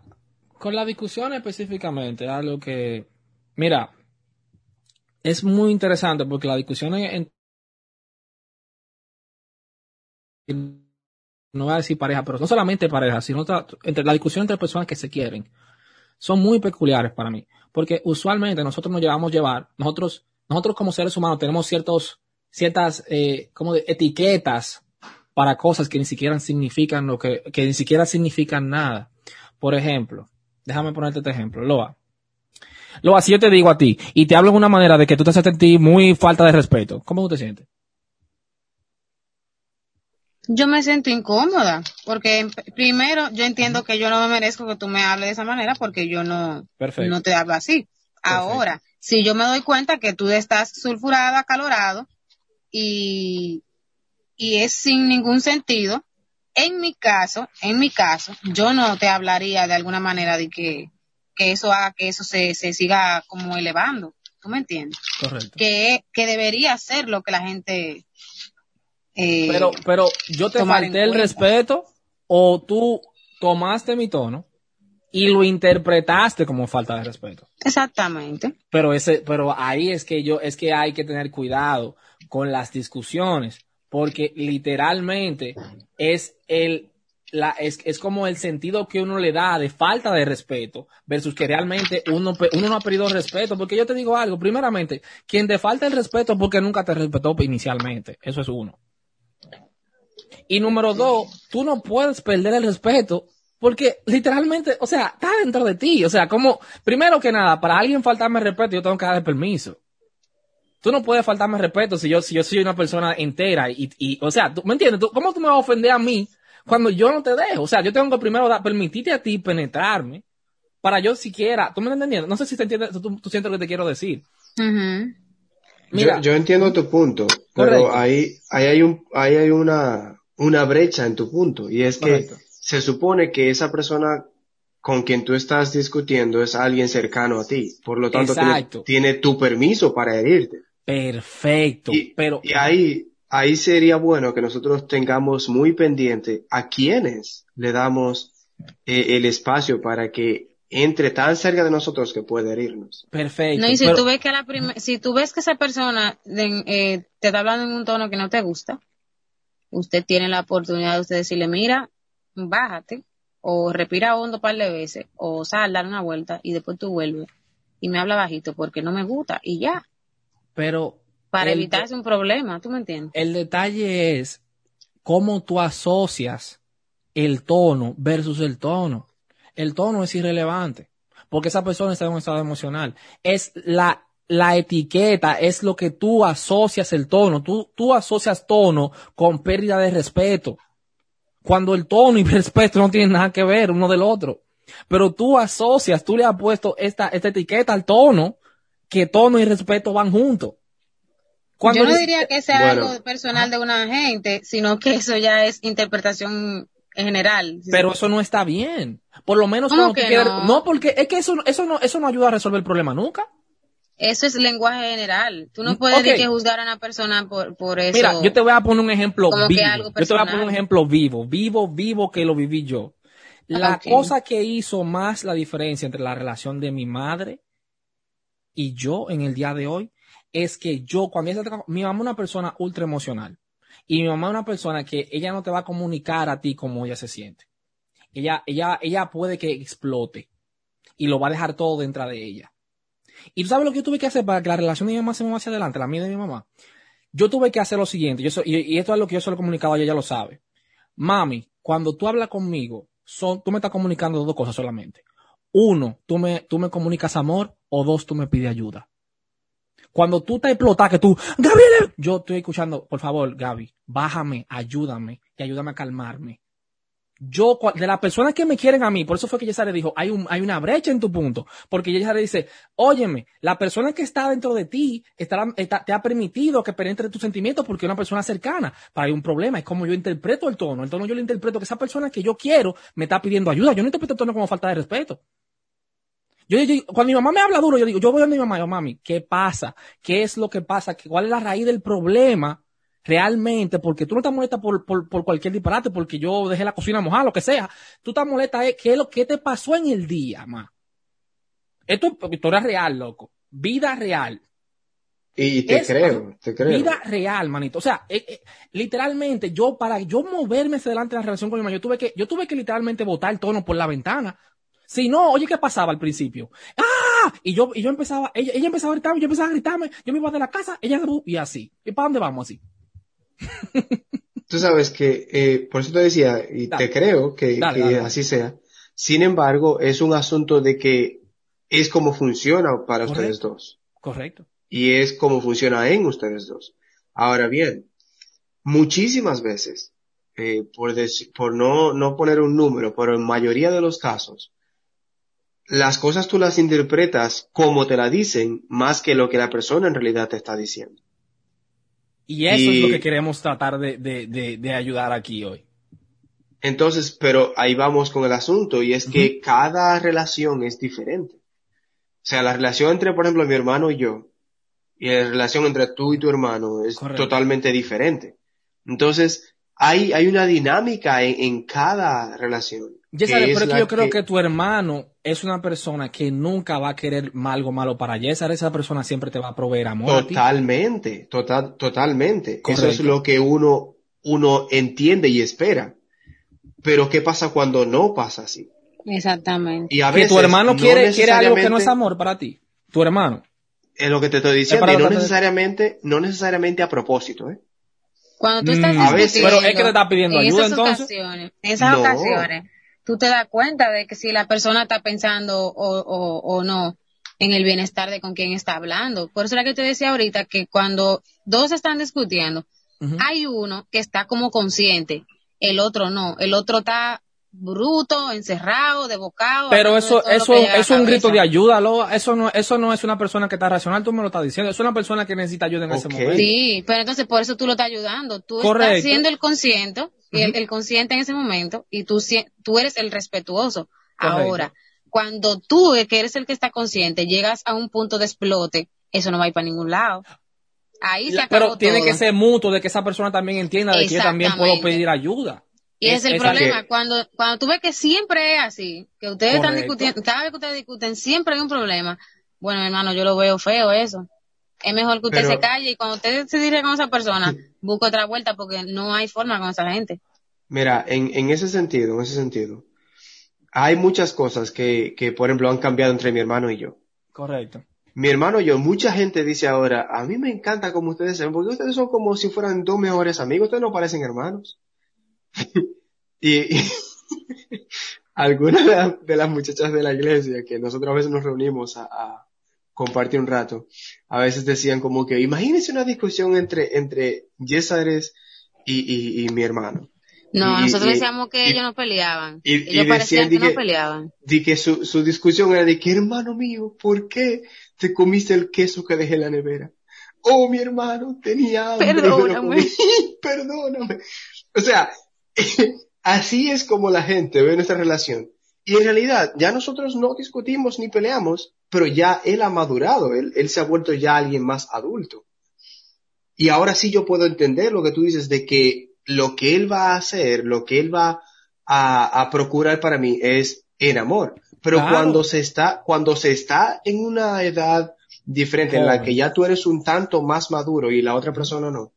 con la discusión específicamente, algo que, mira, es muy interesante porque la discusión no voy a decir pareja, pero no solamente pareja, sino entre la discusión entre personas que se quieren, son muy peculiares para mí, porque usualmente nosotros nos llevamos a llevar, nosotros, nosotros como seres humanos tenemos ciertos, ciertas, eh, como de etiquetas para cosas que ni siquiera significan lo que, que ni siquiera significan nada. Por ejemplo, déjame ponerte este ejemplo, Loa. Loa, si yo te digo a ti y te hablo de una manera de que tú te haces ti muy falta de respeto, ¿cómo tú te sientes? Yo me siento incómoda, porque primero yo entiendo que yo no me merezco que tú me hables de esa manera porque yo no, Perfecto. no te hablo así. Perfecto. Ahora, si yo me doy cuenta que tú estás sulfurado, acalorado y, y es sin ningún sentido, en mi caso, en mi caso, yo no te hablaría de alguna manera de que, que eso haga que eso se, se siga como elevando. ¿Tú me entiendes? Correcto. Que, que debería ser lo que la gente eh, Pero, pero yo te falté el respeto o tú tomaste mi tono y lo interpretaste como falta de respeto. Exactamente. Pero ese, pero ahí es que yo, es que hay que tener cuidado con las discusiones, porque literalmente es el, la, es, es como el sentido que uno le da de falta de respeto versus que realmente uno, uno no ha perdido respeto. Porque yo te digo algo, primeramente, quien te falta el respeto es porque nunca te respetó inicialmente. Eso es uno. Y número dos, tú no puedes perder el respeto porque literalmente, o sea, está dentro de ti. O sea, como, primero que nada, para alguien faltarme respeto, yo tengo que darle permiso. Tú no puedes faltarme respeto si yo, si yo soy una persona entera y, y o sea, tú, ¿me entiendes? ¿Tú- ¿Cómo tú me vas a ofender a mí cuando yo no te dejo? O sea, yo tengo que primero permitirte a ti penetrarme para yo siquiera, ¿tú me estás entendiendo? No sé si te entiendes, tú, tú sientes lo que te quiero decir. Mira, yo, yo entiendo tu punto, pero ahí, ahí hay un, ahí hay una, una brecha en tu punto, y es que Correcto. se supone que esa persona con quien tú estás discutiendo es alguien cercano a ti, por lo tanto tiene, tiene tu permiso para herirte. Perfecto, Y, pero y ahí, ahí sería bueno que nosotros tengamos muy pendiente a quienes le damos eh, el espacio para que entre tan cerca de nosotros que puede herirnos. perfecto. No, y si pero- tú ves que la si tú ves que esa persona de- eh, te está hablando en un tono que no te gusta, usted tiene la oportunidad de usted decirle, mira, bájate, o respira hondo un par de veces, o sal, dar una vuelta, y después tú vuelves y me habla bajito porque no me gusta, y ya. Pero para El- evitarse un problema, ¿tú me entiendes? El detalle es cómo tú asocias el tono versus el tono. El tono es irrelevante, porque esa persona está en un estado emocional. Es la, la etiqueta, es lo que tú asocias el tono. Tú, tú asocias tono con pérdida de respeto. Cuando el tono y el respeto no tienen nada que ver uno del otro. Pero tú asocias, tú le has puesto esta, esta etiqueta al tono, que tono y respeto van juntos. Cuando Yo no diría que sea Bueno. algo personal de una gente, sino que eso ya es interpretación en general. Pero eso no está bien. Por lo menos ¿Cómo cuando tú que quieres- no? no, porque es que eso, eso no, eso no ayuda a resolver el problema nunca. Eso es lenguaje general. Tú Mm, no puedes ok. decir que juzgar a una persona por, por eso. Mira, yo te voy a poner un ejemplo Como que vivo. algo Yo te voy a poner un ejemplo vivo, vivo, vivo que lo viví yo. La cosa que hizo más la diferencia entre la relación de mi madre y yo en el día de hoy es que yo, cuando ella mi mamá es una persona ultra emocional y mi mamá es una persona que ella no te va a comunicar a ti cómo ella se siente. Ella, ella, ella puede que explote y lo va a dejar todo dentro de ella. Y tú sabes lo que yo tuve que hacer para que la relación de mi mamá se mueva hacia adelante, la mía de mi mamá. Yo tuve que hacer lo siguiente, y, esto es lo que yo se lo he comunicado ella, ella lo sabe. Mami, cuando tú hablas conmigo, son, tú me estás comunicando dos cosas solamente. Uno, tú me, tú me comunicas amor, o dos, tú me pides ayuda. Cuando tú te explotas, que tú, Gabriel, yo estoy escuchando, por favor, Gaby, bájame, ayúdame y ayúdame a calmarme. Yo, de las personas que me quieren a mí, por eso fue que Yesara dijo, hay, un, hay una brecha en tu punto. Porque Yesara dice, óyeme, la persona que está dentro de ti está- te ha permitido que penetre tus sentimientos porque es una persona cercana. Pero hay un problema, es como yo interpreto el tono. El tono yo lo interpreto que esa persona que yo quiero me está pidiendo ayuda. Yo no interpreto el tono como falta de respeto. Yo, yo- cuando mi mamá me habla duro, yo digo, yo voy a mi mamá, yo, mami, ¿qué pasa? ¿Qué es lo que pasa? ¿Qué- ¿Cuál es la raíz del problema? Realmente, porque tú no estás molesta por, por, por cualquier disparate, porque yo dejé la cocina mojada, lo que sea. Tú estás molesta, es qué es lo que te pasó en el día, ma. Esto es historia real, loco. Vida real. Y te Es- creo, te creo. Vida real, manito. O sea, eh, eh, literalmente, yo, para yo moverme hacia adelante en la relación con mi mamá, yo tuve que, yo tuve que literalmente botar el tono por la ventana. Si no, oye, ¿qué pasaba al principio? ¡Ah! Y yo, y yo empezaba, ella, ella empezaba a gritarme, yo empezaba a gritarme, yo me iba de la casa, ella y así. ¿Y para dónde vamos así? Tú sabes que, eh, por eso te decía, y Dale. te creo que, Dale, que dale, dale. así sea. Sin embargo, es un asunto de que es como funciona para Correcto. ustedes dos. Correcto. Y es como funciona en ustedes dos. Ahora bien, muchísimas veces, eh, por, por no, no poner un número, pero en mayoría de los casos, las cosas tú las interpretas como te la dicen más que lo que la persona en realidad te está diciendo. Y eso Y- es lo que queremos tratar de, de, de, de ayudar aquí hoy. Entonces, pero ahí vamos con el asunto y es que cada relación es diferente. O sea, la relación entre, por ejemplo, mi hermano y yo y la relación entre tú y tu hermano es Correcto. totalmente diferente. Entonces, hay, hay una dinámica en, en cada relación. Yesare, que es pero es que yo creo que tu hermano es una persona que nunca va a querer algo malo para Yesare. Esa persona siempre te va a proveer amor. a ti. Totalmente, total, totalmente. Eso es lo que uno, uno entiende y espera. Pero ¿qué pasa cuando no pasa así? Exactamente. Y a que veces tu hermano no quiere, quiere algo que no es amor para ti. Tu hermano. Es lo que te estoy diciendo, para y no necesariamente, no necesariamente a propósito, ¿eh? Cuando tú estás Mm, a veces- discutiendo, Pero es que te está pidiendo en ayuda, esas entonces. ocasiones, en esas No. ocasiones, tú te das cuenta de que si la persona está pensando o, o, o no en el bienestar de con quien está hablando. Por eso era que te decía ahorita que cuando dos están discutiendo, hay uno que está como consciente, el otro no, el otro está bruto, encerrado, desbocado. Pero eso, de eso, es un grito de ayuda, Loa. Eso no, eso no es una persona que está racional, tú me lo estás diciendo. Es una persona que necesita ayuda en ese momento. Sí, pero entonces por eso tú lo estás ayudando. Tú Correcto. estás siendo el consciente, el, consciente en ese momento, y tú, si- tú eres el respetuoso. Correcto. Ahora, cuando tú, que eres el que está consciente, llegas a un punto de explote, eso no va a ir para ningún lado. Ahí se acabó Pero tiene todo. que ser mutuo, de que esa persona también entienda de que yo también puedo pedir ayuda. Y ese Es- el problema. que- Cuando, cuando tú ves que siempre es así, que ustedes están discutiendo, cada vez que ustedes discuten, siempre hay un problema. Bueno, hermano, yo lo veo feo eso. Es mejor que usted Pero- se calle y cuando usted se dirige con esa persona, busque otra vuelta porque no hay forma con esa gente. Mira, en, en ese sentido, en ese sentido, hay muchas cosas que, que, por ejemplo, han cambiado entre mi hermano y yo. Correcto. mi hermano y yo, mucha gente dice ahora, a mí me encanta como ustedes se ven, porque ustedes son como si fueran dos mejores amigos, ustedes no parecen hermanos. y, y algunas de, la- de las muchachas de la iglesia que nosotros a veces nos reunimos a, a compartir un rato, a veces decían como que, imagínense una discusión entre, entre Yesares y, y, y mi hermano. No, Y- nosotros decíamos que ellos no peleaban. y- ellos parecían que no peleaban. de que su, su discusión era de que, hermano mío, ¿por qué te comiste el queso que dejé en la nevera? Oh, mi hermano, tenía hambre Perdóname. Perdóname. O sea, así es como la gente ve nuestra relación. Y en realidad, ya nosotros no discutimos ni peleamos, pero ya él ha madurado, él, él se ha vuelto ya alguien más adulto. Y ahora sí yo puedo entender lo que tú dices de que lo que él va a hacer, lo que él va a, a procurar para mí es en amor. Pero Claro. cuando se está, cuando se está en una edad diferente en la que ya tú eres un tanto más maduro y la otra persona no,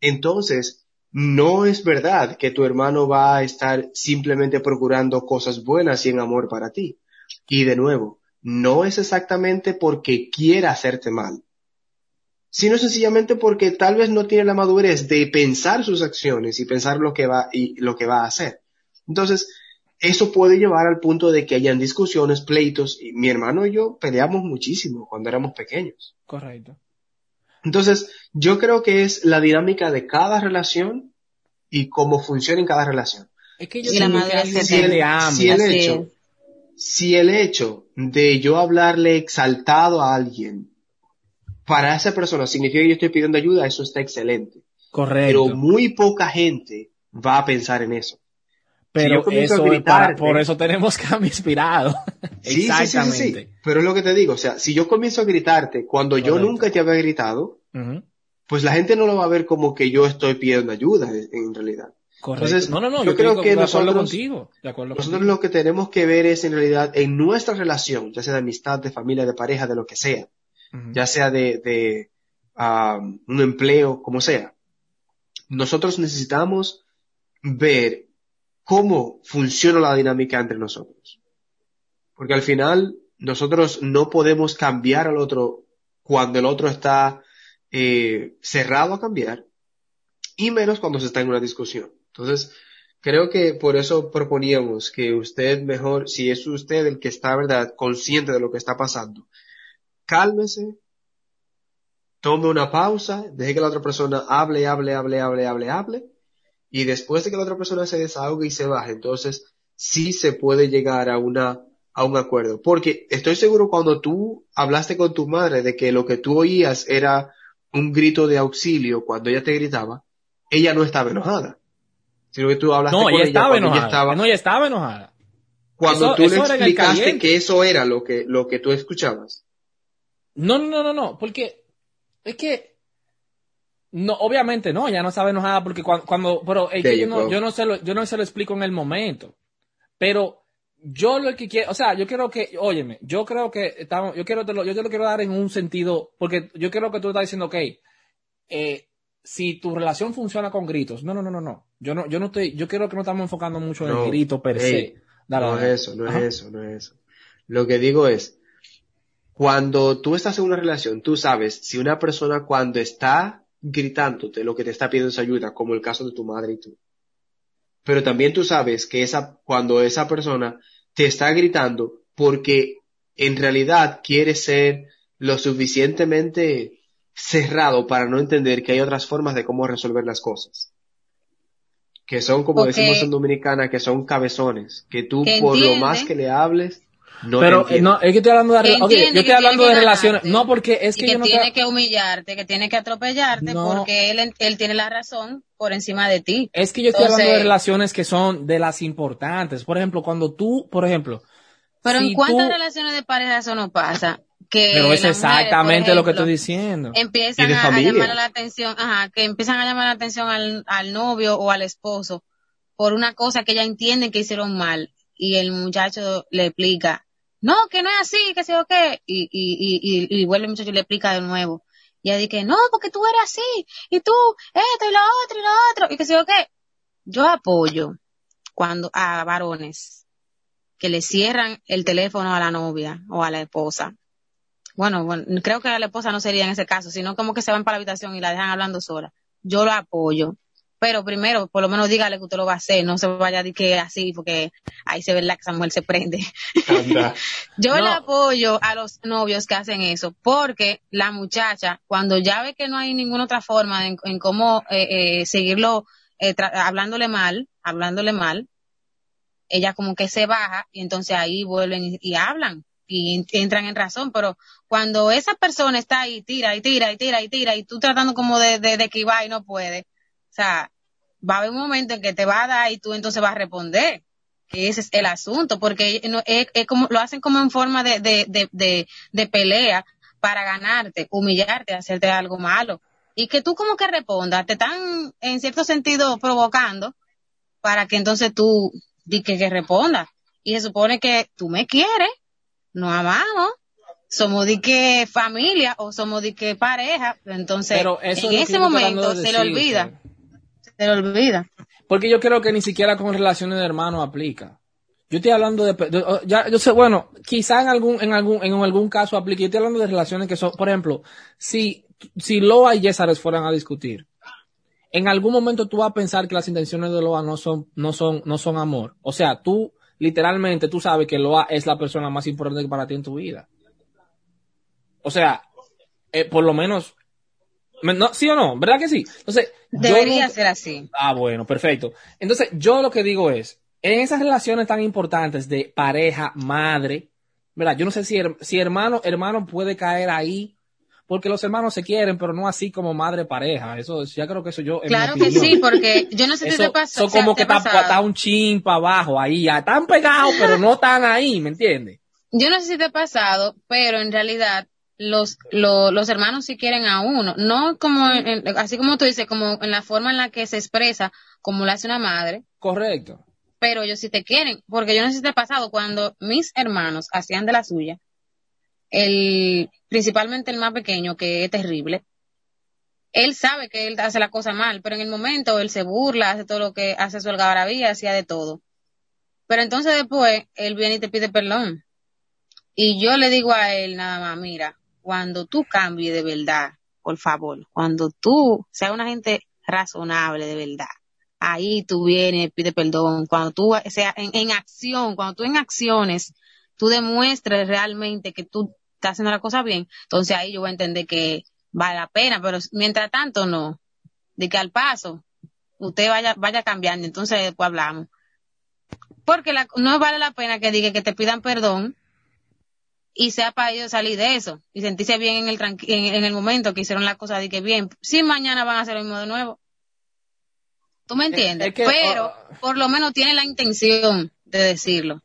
entonces no es verdad que tu hermano va a estar simplemente procurando cosas buenas y en amor para ti. Y de nuevo, no es exactamente porque quiera hacerte mal, sino sencillamente porque tal vez no tiene la madurez de pensar sus acciones y pensar lo que va y lo que va a hacer. Entonces, eso puede llevar al punto de que hayan discusiones, pleitos, y mi hermano y yo peleamos muchísimo cuando éramos pequeños. Correcto. Entonces, yo creo que es la dinámica de cada relación y cómo funciona en cada relación. Es que yo Y la tiene. te ame. si el hecho, si el hecho de yo hablarle exaltado a alguien para esa persona significa que yo estoy pidiendo ayuda, eso está excelente. Correcto. Pero muy poca gente va a pensar en eso. Pero yo comienzo a eso para, gritarte- por eso tenemos cambio inspirado. Sí, sí, sí, sí, Exactamente. sí. Pero es lo que te digo, o sea, si yo comienzo a gritarte cuando yo nunca te había gritado, pues la gente no lo va a ver como que yo estoy pidiendo ayuda en- realidad. Correcto. Entonces, no, no, no, yo yo, creo que de nosotros- contigo. De acuerdo Nosotros contigo. lo que tenemos que ver es en realidad en nuestra relación, ya sea de amistad, de familia, de pareja, de lo que sea, ya sea de, de ah, un empleo, como sea. Nosotros necesitamos ver cómo funciona la dinámica entre nosotros. Porque al final nosotros no podemos cambiar al otro cuando el otro está eh, cerrado a cambiar y menos cuando se está en una discusión. Entonces, creo que por eso proponíamos que usted mejor, si es usted el que está, verdad, consciente de lo que está pasando, cálmese, tome una pausa, deje que la otra persona hable, hable, hable, hable, hable, hable, y después de que la otra persona se desahogue y se baje, entonces sí se puede llegar a una a un acuerdo. Porque estoy seguro cuando tú hablaste con tu madre de que lo que tú oías era un grito de auxilio cuando ella te gritaba, ella no estaba enojada. Sino que tú hablaste No, con ella ella estaba enojada. ella estaba, No, ella estaba enojada. cuando eso- tú eso le explicaste que eso era lo que, lo que tú escuchabas. No, no, no, no, no, porque es que no, obviamente no, ya no estaba enojada porque cuando, cuando pero es que yo no, yo no se lo, yo no se lo explico en el momento. Pero yo lo que quiero, o sea, yo quiero que, óyeme, yo creo que estamos, yo quiero te lo, yo te lo quiero dar en un sentido, porque yo creo que tú estás diciendo, ok, eh, si tu relación funciona con gritos, no, no, no, no, no, yo no, yo no estoy, yo creo que no estamos enfocando mucho en el grito per se. Dale, no dale. es eso, no Ajá. es eso, no es eso. Lo que digo es, cuando tú estás en una relación, tú sabes si una persona cuando está gritándote lo que te está pidiendo es ayuda, como el caso de tu madre y tú. Pero también tú sabes que esa, cuando esa persona te está gritando porque en realidad quiere ser lo suficientemente cerrado para no entender que hay otras formas de cómo resolver las cosas. Que son, como decimos en Dominicana, que son cabezones. Que tú, Que por lo más que le hables, no Pero eh, no, es que estoy hablando de, yo estoy hablando relaciones, ganarte. no porque es y que que yo no tiene te- que humillarte, que tiene que atropellarte No. porque él, él tiene la razón por encima de ti. Es que yo estoy hablando de Entonces- relaciones que son de las importantes. Por ejemplo, cuando tú, por ejemplo. Pero si en cuántas tú- relaciones de pareja eso no pasa. Que Pero es mujeres, exactamente lo que estoy diciendo. Empiezan a, llamar la atención, ajá, que empiezan a llamar la atención al, al novio o al esposo por una cosa que ella entiende que hicieron mal y el muchacho le explica, no, que no es así, que sé yo qué, y, y, y, y, y vuelve el muchacho y le explica de nuevo. Y ella dice, no, porque tú eres así, y tú, esto y lo otro y lo otro, y que sé yo qué. Yo apoyo cuando a varones que le cierran el teléfono a la novia o a la esposa bueno, bueno, creo que la esposa no sería en ese caso, sino como que se van para la habitación y la dejan hablando sola. Yo lo apoyo. Pero primero, por lo menos dígale que usted lo va a hacer, no se vaya a decir que así, porque ahí se ve la que esa mujer se prende. Yo No. le apoyo a los novios que hacen eso, porque la muchacha, cuando ya ve que no hay ninguna otra forma en, en cómo eh, eh, seguirlo eh, hablándole mal, hablándole mal, ella como que se baja y entonces ahí vuelven y, y hablan y en- entran en razón, pero cuando esa persona está ahí, tira y tira y tira y tira y tú tratando como de, de, de esquivar y no puede, o sea, va a haber un momento en que te va a dar y tú entonces vas a responder que ese es el asunto, porque no- es, es como, lo hacen como en forma de, de, de, de, de pelea para ganarte, humillarte, hacerte algo malo. Y que tú como que respondas, te están en cierto sentido provocando para que entonces tú di que, que respondas. Y se supone que tú me quieres, nos amamos, somos de que familia o somos de que pareja, entonces Pero eso en es ese momento se le olvida, se olvida. Porque yo creo que ni siquiera con relaciones de hermanos aplica. Yo estoy hablando de, oh, ya, yo sé, bueno, quizá en algún, en algún, en algún caso aplique. Yo estoy hablando de relaciones que son, por ejemplo, si, si Loa y Yesares fueran a discutir, en algún momento tú vas a pensar que las intenciones de Loa no son, no son, no son amor. O sea, tú, literalmente, tú sabes que Loa es la persona más importante para ti en tu vida. O sea, eh, por lo menos, me- no, ¿sí o no? ¿Verdad que sí? Entonces, Debería nunca- ser así. Ah, bueno, perfecto. Entonces, yo lo que digo es, en esas relaciones tan importantes de pareja, madre, ¿verdad? Yo no sé si, her- si hermano, hermano puede caer ahí, porque los hermanos se quieren, pero no así como madre, pareja. Eso, ya creo que eso yo. Claro que sí, porque yo no sé si te pasó. eso como que está un chin para abajo, ahí, ya están pegados, pero no están ahí, ¿me entiendes? Yo no sé si te ha pasado, pero en realidad los, lo- los hermanos sí quieren a uno. No como, en- en- así como tú dices, como en la forma en la que se expresa, como lo hace una madre, Correcto. pero ellos sí te quieren. Porque yo no sé si te ha pasado cuando mis hermanos hacían de la suya, el, principalmente el más pequeño, que es terrible, él sabe que él hace la cosa mal, pero en el momento él se burla, hace todo lo que hace su algarabía, hacía de todo. Pero entonces después él viene y te pide perdón. Y yo le digo a él nada más, mira, cuando tú cambies de verdad, por favor, cuando tú seas una gente razonable de verdad, ahí tú vienes, pide perdón, cuando tú sea en, en acción, cuando tú en acciones, tú demuestres realmente que tú estás haciendo la cosa bien, entonces ahí yo voy a entender que vale la pena, pero mientras tanto no, de que al paso usted vaya, vaya cambiando, entonces después hablamos. Porque la- no vale la pena que diga que te pidan perdón y sea para ellos salir de eso y sentirse bien en el tranqui- en, en el momento que hicieron la cosa de que bien, si mañana van a hacer lo mismo de nuevo. ¿Tú me entiendes? es que, Pero oh. por lo menos tiene la intención de decirlo.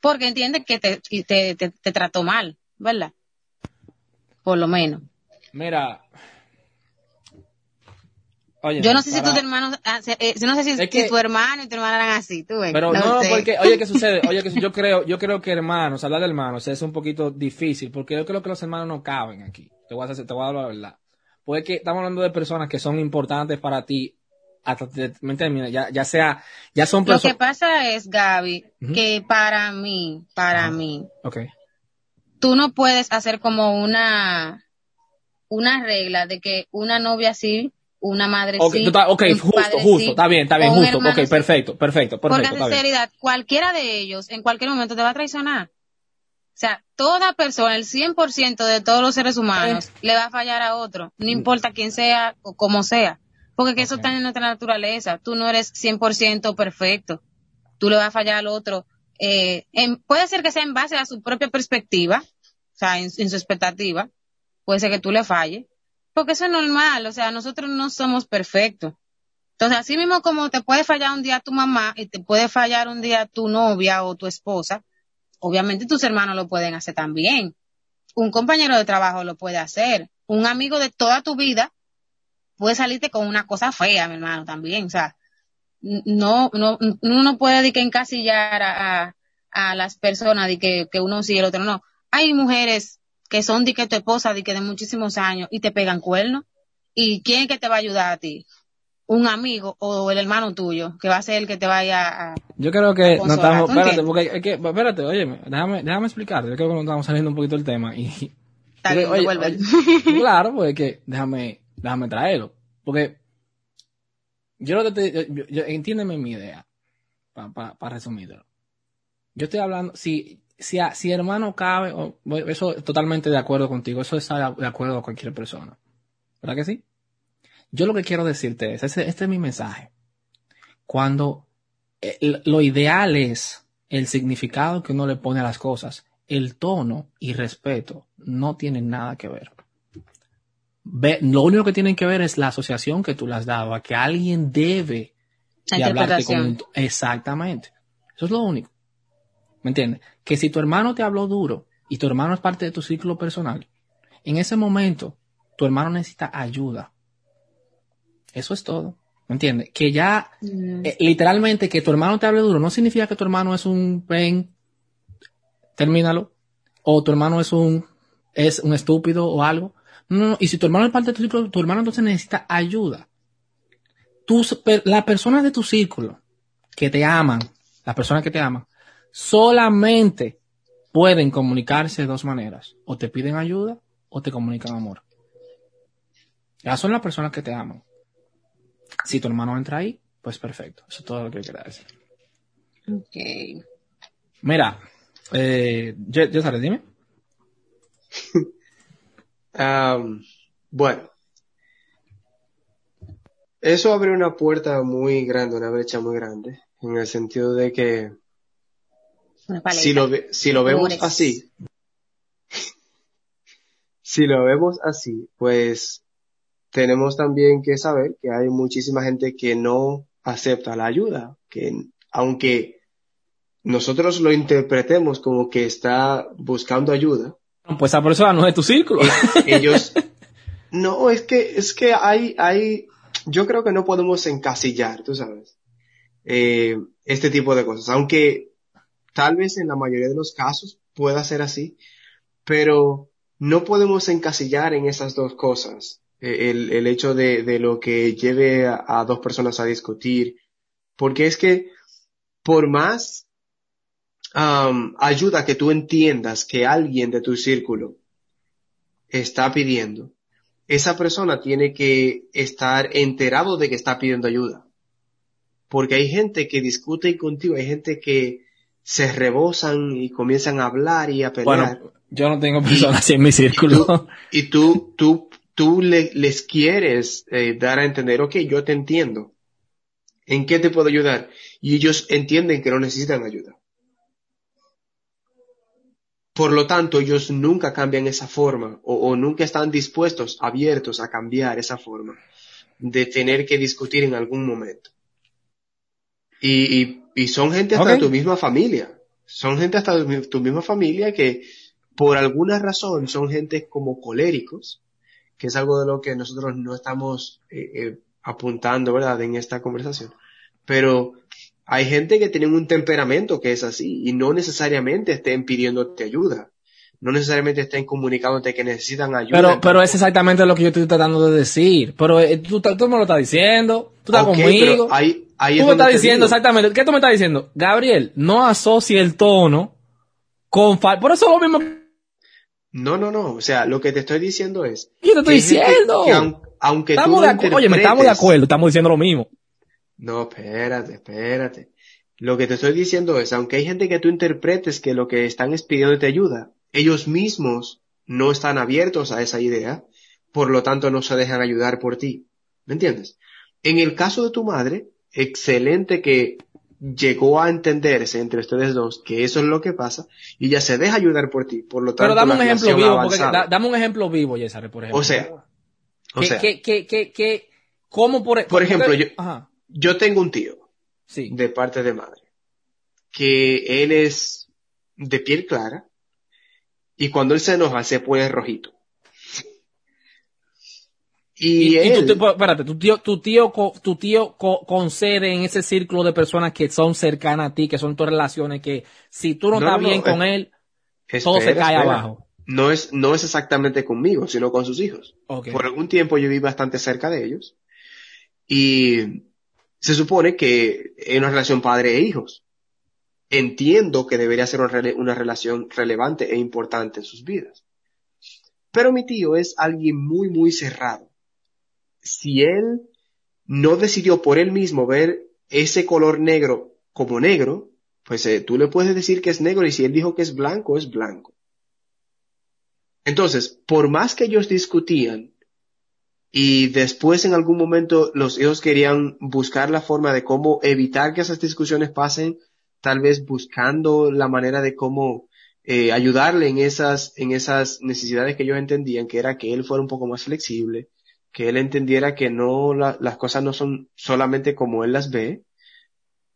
Porque entiende que te, te, te trató mal, ¿verdad? Por lo menos. Mira. Oye, Yo no sé si tus hermanos, ah, eh, yo no sé si, Es que- si tu hermano y tu hermana eran así, tú ves. Pero no, porque, oye, ¿qué sucede? Oye, que yo creo, yo creo que hermanos, hablar de hermanos es un poquito difícil, porque yo creo que los hermanos no caben aquí. Te voy a, hacer, te voy a dar la verdad. Pues es que estamos hablando de personas que son importantes para ti, hasta, ¿me entiendes? Ya, ya sea, ya son Lo que personas. pasa es, Gaby, que para mí, para mí, Ok. tú no puedes hacer como una, una regla de que una novia sí, una madre Ok, sí. tú estás- ok, un justo, padre justo, sí, está bien, está bien, justo, ok, sí. perfecto, perfecto, Porque perfecto, en está sinceridad, cualquiera de ellos en cualquier momento te va a traicionar. O sea, toda persona, el 100% de todos los seres humanos, Eh. le va a fallar a otro, no importa quién sea o cómo sea. Porque que eso está en nuestra naturaleza. Tú no eres 100% perfecto. Tú le vas a fallar al otro. Eh, en- puede ser que sea en base a su propia perspectiva, o sea, en, en su expectativa. Puede ser que tú le falles. Porque eso es normal. O sea, nosotros no somos perfectos. Entonces, así mismo como te puede fallar un día tu mamá y te puede fallar un día tu novia o tu esposa, obviamente tus hermanos lo pueden hacer también. Un compañero de trabajo lo puede hacer. Un amigo de toda tu vida puede salirte con una cosa fea, mi hermano, también. O sea, no, no, uno no puede de que encasillar a, a, a las personas de que, que uno sí y el otro no. Hay mujeres que son de que tu esposa, de que de muchísimos años y te pegan cuernos. ¿Y quién es que te va a ayudar a ti? Un amigo o el hermano tuyo, que va a ser el que te vaya a... Yo creo que no estamos, ¿tú espérate, porque es que, espérate, oye, déjame, déjame explicarte, yo creo que nos estamos saliendo un poquito del tema y Está bien, Oye, oye, claro, pues es que déjame, déjame traerlo. Porque yo lo que te, yo- yo- yo- entiéndeme mi idea, para resumirlo. Yo estoy hablando, si, si, a- si hermano cabe, o- bueno, eso totalmente de acuerdo contigo, eso está de acuerdo a cualquier persona. ¿Verdad que sí? Yo lo que quiero decirte es, ese- este es mi mensaje. Cuando eh, lo ideal es el significado que uno le pone a las cosas, el tono y respeto no tienen nada que ver. Ve- lo único que tienen que ver es la asociación que tú le has dado a que alguien debe de hablarte con un Exactamente. Eso es lo único. ¿Me entiendes? Que si tu hermano te habló duro y tu hermano es parte de tu círculo personal, en ese momento tu hermano necesita ayuda. Eso es todo. ¿Me entiendes? Que ya Mm. eh, literalmente que tu hermano te hable duro no significa que tu hermano es un pen, termínalo, o tu hermano es un es un estúpido o algo. No, no, no. Y si tu hermano es parte de tu círculo, tu hermano entonces necesita ayuda. Tus, per- las personas de tu círculo que te aman, las personas que te aman, solamente pueden comunicarse de dos maneras. O te piden ayuda o te comunican amor. Esas son las personas que te aman. Si tu hermano entra ahí, pues perfecto. Eso es todo lo que quería decir. Ok. Mira, eh, yo, yo sabes, dime. Am, bueno, eso abre una puerta muy grande, una brecha muy grande, en el sentido de que Una si lo, ve- si lo vemos así, si lo vemos así, pues tenemos también que saber que hay muchísima gente que no acepta la ayuda, que aunque nosotros lo interpretemos como que está buscando ayuda, Pues esa persona no es de tu círculo. ellos. No es que es que hay hay yo creo que no podemos encasillar tú sabes eh, este tipo de cosas. Aunque tal vez en la mayoría de los casos pueda ser así pero no podemos encasillar en esas dos cosas eh, el, el hecho de, de lo que lleve a, dos personas a discutir porque es que por más ayuda que tú entiendas que alguien de tu círculo está pidiendo, esa persona tiene que estar enterado de que está pidiendo ayuda. Porque hay gente que discute contigo, hay gente que se rebosan y comienzan a hablar y a pelear. Bueno, yo no tengo personas así en mi y círculo. tú, y tú, tú, tú le- les quieres eh, dar a entender, ok, yo te entiendo. ¿En qué te puedo ayudar? Y ellos entienden que no necesitan ayuda. Por lo tanto, ellos nunca cambian esa forma o, o nunca están dispuestos, abiertos a cambiar esa forma de tener que discutir en algún momento. Y, y, y son gente hasta de tu misma familia. Son gente hasta de tu misma familia que por alguna razón son gente como coléricos, que es algo de lo que nosotros no estamos eh, eh, apuntando, ¿verdad?, en esta conversación. Pero hay gente que tiene un temperamento que es así y no necesariamente estén pidiéndote ayuda. No necesariamente estén comunicándote que necesitan ayuda. Pero, pero es exactamente lo que yo estoy tratando de decir. Pero eh, tú, tú me lo estás diciendo. Tú estás conmigo. pero ahí tú es me estás diciendo digo. exactamente. ¿Qué tú me estás diciendo? Gabriel, no asocie el tono con fal- Por eso es lo mismo No, no, no. O sea, lo que te estoy diciendo es. yo te estoy diciendo. que aun- aunque tú Estamos no de acuerdo. Oye, estamos de acuerdo. Estamos diciendo lo mismo. No, espérate, espérate. Lo que te estoy diciendo es, aunque hay gente que tú interpretes que lo que están es pidiéndote ayuda, ellos mismos no están abiertos a esa idea, por lo tanto no se dejan ayudar por ti. ¿Me entiendes? En el caso de tu madre, excelente que llegó a entenderse entre ustedes dos que eso es lo que pasa y ya se deja ayudar por ti. Por lo tanto, Pero dame un ejemplo vivo. Porque, da- dame un ejemplo vivo, Yesare, por ejemplo. O sea, o que, sea, que, que, que, que- ¿cómo por, Por ejemplo, porque- yo- Ajá, yo tengo un tío sí. de parte de madre, que él es de piel clara y cuando él se enoja se pone rojito. Y, Y, tu, tío- espérate, tu tío, tu tío, tu concede en ese círculo de personas que son cercanas a ti, que son tus relaciones, que si tú no, No, estás no, no, bien con eh, él, todo se cae espera. abajo. No es, no es exactamente conmigo, sino con sus hijos. Por algún tiempo yo viví bastante cerca de ellos y se supone que es una relación padre e hijos. Entiendo que debería ser una relación relevante e importante en sus vidas. Pero mi tío es alguien muy, muy cerrado. Si él no decidió por él mismo ver ese color negro como negro, pues eh, tú le puedes decir que es negro y si él dijo que es blanco, es blanco. Entonces, por más que ellos discutían y después en algún momento los hijos querían buscar la forma de cómo evitar que esas discusiones pasen, tal vez buscando la manera de cómo eh, ayudarle en esas, en esas necesidades que ellos entendían, que era que él fuera un poco más flexible, que él entendiera que no las cosas no son solamente como él las ve,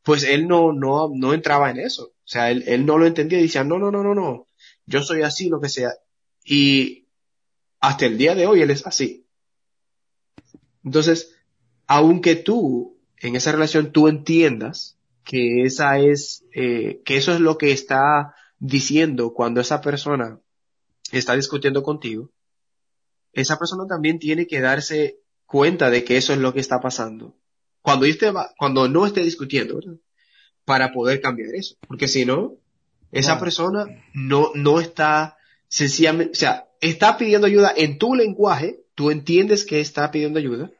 pues él no, no, no entraba en eso. O sea, él, él no lo entendía y decía, no, no, no, no, no, yo soy así, lo que sea. Y hasta el día de hoy él es así. Entonces, aunque tú, en esa relación, tú entiendas que esa es, eh, que eso es lo que está diciendo cuando esa persona está discutiendo contigo, esa persona también tiene que darse cuenta de que eso es lo que está pasando. Cuando, esté, cuando no esté discutiendo, ¿verdad? Para poder cambiar eso. Porque si no, esa persona no, no está sencillamente, o sea, está pidiendo ayuda en tu lenguaje, tú entiendes que está pidiendo ayuda,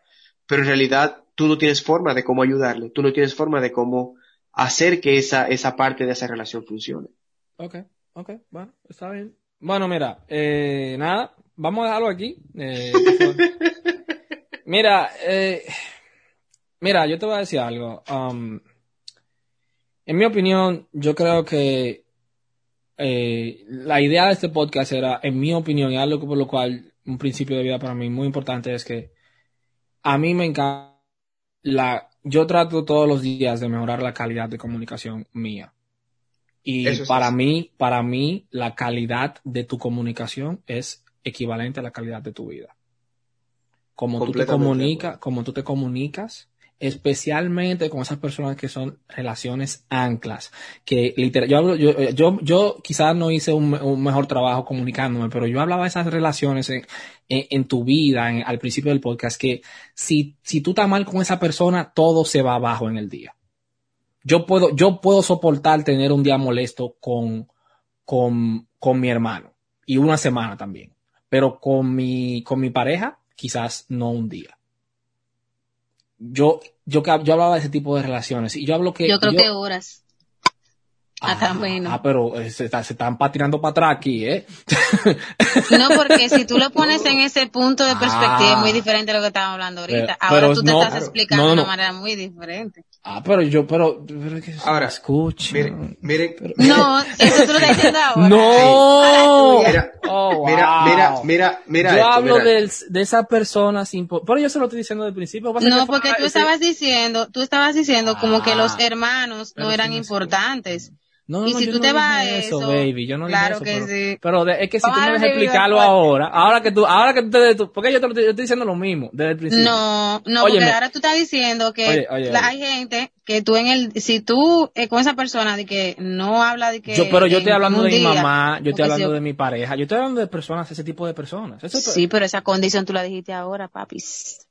pero en realidad tú no tienes forma de cómo ayudarle, tú no tienes forma de cómo hacer que esa, esa parte de esa relación funcione. Ok, ok, bueno, está bien. Bueno, mira, eh, nada, vamos a dejarlo aquí. Eh, mira, eh, mira, yo te voy a decir algo. Um, en mi opinión, yo creo que eh, la idea de este podcast era, en mi opinión, y algo por lo cual un principio de vida para mí muy importante es que a mí me encanta la, yo trato todos los días de mejorar la calidad de comunicación mía. Y para mí, para mí, la calidad de tu comunicación es equivalente a la calidad de tu vida. Como tú te comunicas, como tú te comunicas, especialmente con esas personas que son relaciones anclas, que literal, yo, yo, yo, yo quizás no hice un, mejor trabajo comunicándome, pero yo hablaba de esas relaciones en, en, tu vida, al principio del podcast, que si, si tú estás mal con esa persona, todo se va abajo en el día. Yo puedo, yo puedo soportar tener un día molesto con, con, con mi hermano y una semana también, pero con mi, con mi pareja, quizás no un día yo, yo, yo hablaba de ese tipo de relaciones y yo hablo que... Yo creo que horas. Ah, menos. ah, pero eh, se, se, están patinando para atrás aquí, ¿eh? No, porque si tú lo pones en ese punto de perspectiva es muy ah. diferente a lo que estábamos hablando ahorita. Ahora tú te estás explicando de una manera muy diferente. Ah, pero yo, pero, pero que ahora, escuche. Miren, miren. No, eso tú lo estás diciendo ahora. No. Mira, oh, mira, mira, mira, mira. Yo hablo De, de esa persona sin, pero yo se lo estoy diciendo del principio. No, porque tú estabas diciendo, tú estabas diciendo como que los ah. hermanos no eran importantes. No, no, y si tú te vas a eso, baby, yo no claro eso, que pero, sí. Pero es que si tú me dejas explicarlo ahora, ahora que tú, ahora que tú te, tú, porque yo te lo estoy, diciendo lo mismo desde el principio. No, no, porque ahora tú estás diciendo que hay gente que tú en el, si tú eh, con esa persona de que no habla de que. Yo, pero yo estoy hablando de mi mamá, yo estoy hablando de mi pareja, yo estoy hablando de personas, ese tipo de personas. sí, pero esa condición tú la dijiste ahora, papis.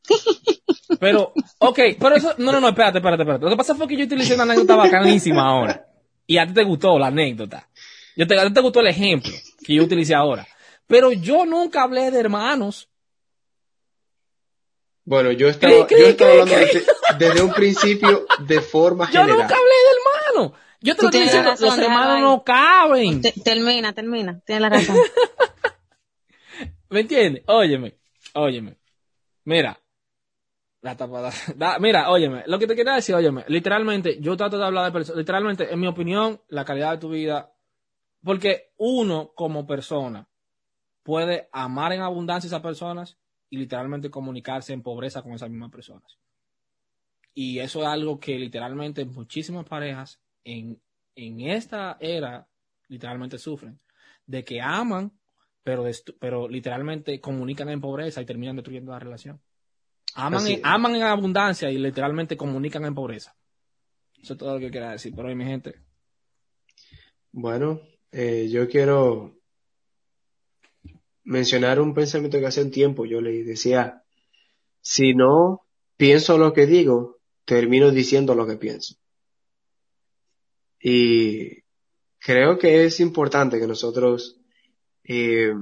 Pero, ok, pero eso, no, no, no, espérate, espérate, espérate. Lo que pasa fue que yo utilicé una anécdota bacanísima ahora y a ti te gustó la anécdota. Yo te, a ti te gustó el ejemplo que yo utilicé ahora. Pero yo nunca hablé de hermanos. Bueno, yo estaba, yo estaba hablando desde, un principio de forma general. Yo nunca hablé de hermanos. Yo te lo estoy diciendo, los hermanos no caben. termina, termina. Tienes la razón. ¿Me entiendes? Óyeme, óyeme. Mira, mira, óyeme, lo que te quería decir, óyeme, literalmente, yo trato de hablar de personas, literalmente, en mi opinión, la calidad de tu vida, porque uno como persona puede amar en abundancia a esas personas y literalmente comunicarse en pobreza con esas mismas personas. Y eso es algo que literalmente muchísimas parejas en, en esta era literalmente sufren, de que aman, pero, pero literalmente comunican en pobreza y terminan destruyendo la relación. Aman, en, aman en abundancia y literalmente comunican en pobreza. Eso es todo lo que quería decir pero hoy, mi gente. Bueno, eh, yo quiero mencionar un pensamiento que hace un tiempo yo le decía, si no pienso lo que digo, termino diciendo lo que pienso. Y creo que es importante que nosotros eh,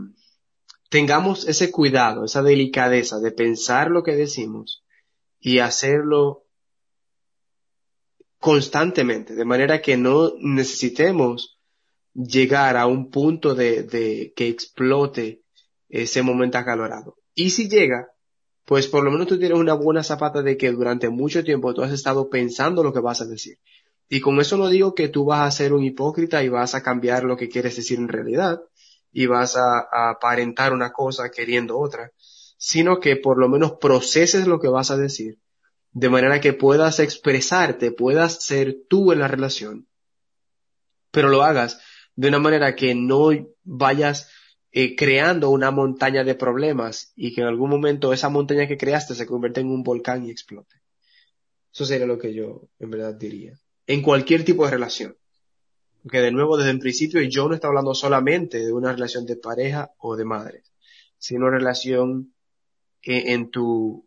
tengamos ese cuidado, esa delicadeza de pensar lo que decimos y hacerlo constantemente, de manera que no necesitemos llegar a un punto de, que explote ese momento acalorado. Y si llega, pues por lo menos tú tienes una buena zapata de que durante mucho tiempo tú has estado pensando lo que vas a decir. Y con eso no digo que tú vas a ser un hipócrita y vas a cambiar lo que quieres decir en realidad y vas a, aparentar una cosa queriendo otra, sino que por lo menos proceses lo que vas a decir de manera que puedas expresarte, puedas ser tú en la relación, pero lo hagas de una manera que no vayas eh, creando una montaña de problemas y que en algún momento esa montaña que creaste se convierta en un volcán y explote. Eso sería lo que yo en verdad diría. En cualquier tipo de relación. Porque de nuevo, desde el principio, yo no estoy hablando solamente de una relación de pareja o de madre, sino una relación en, en tu,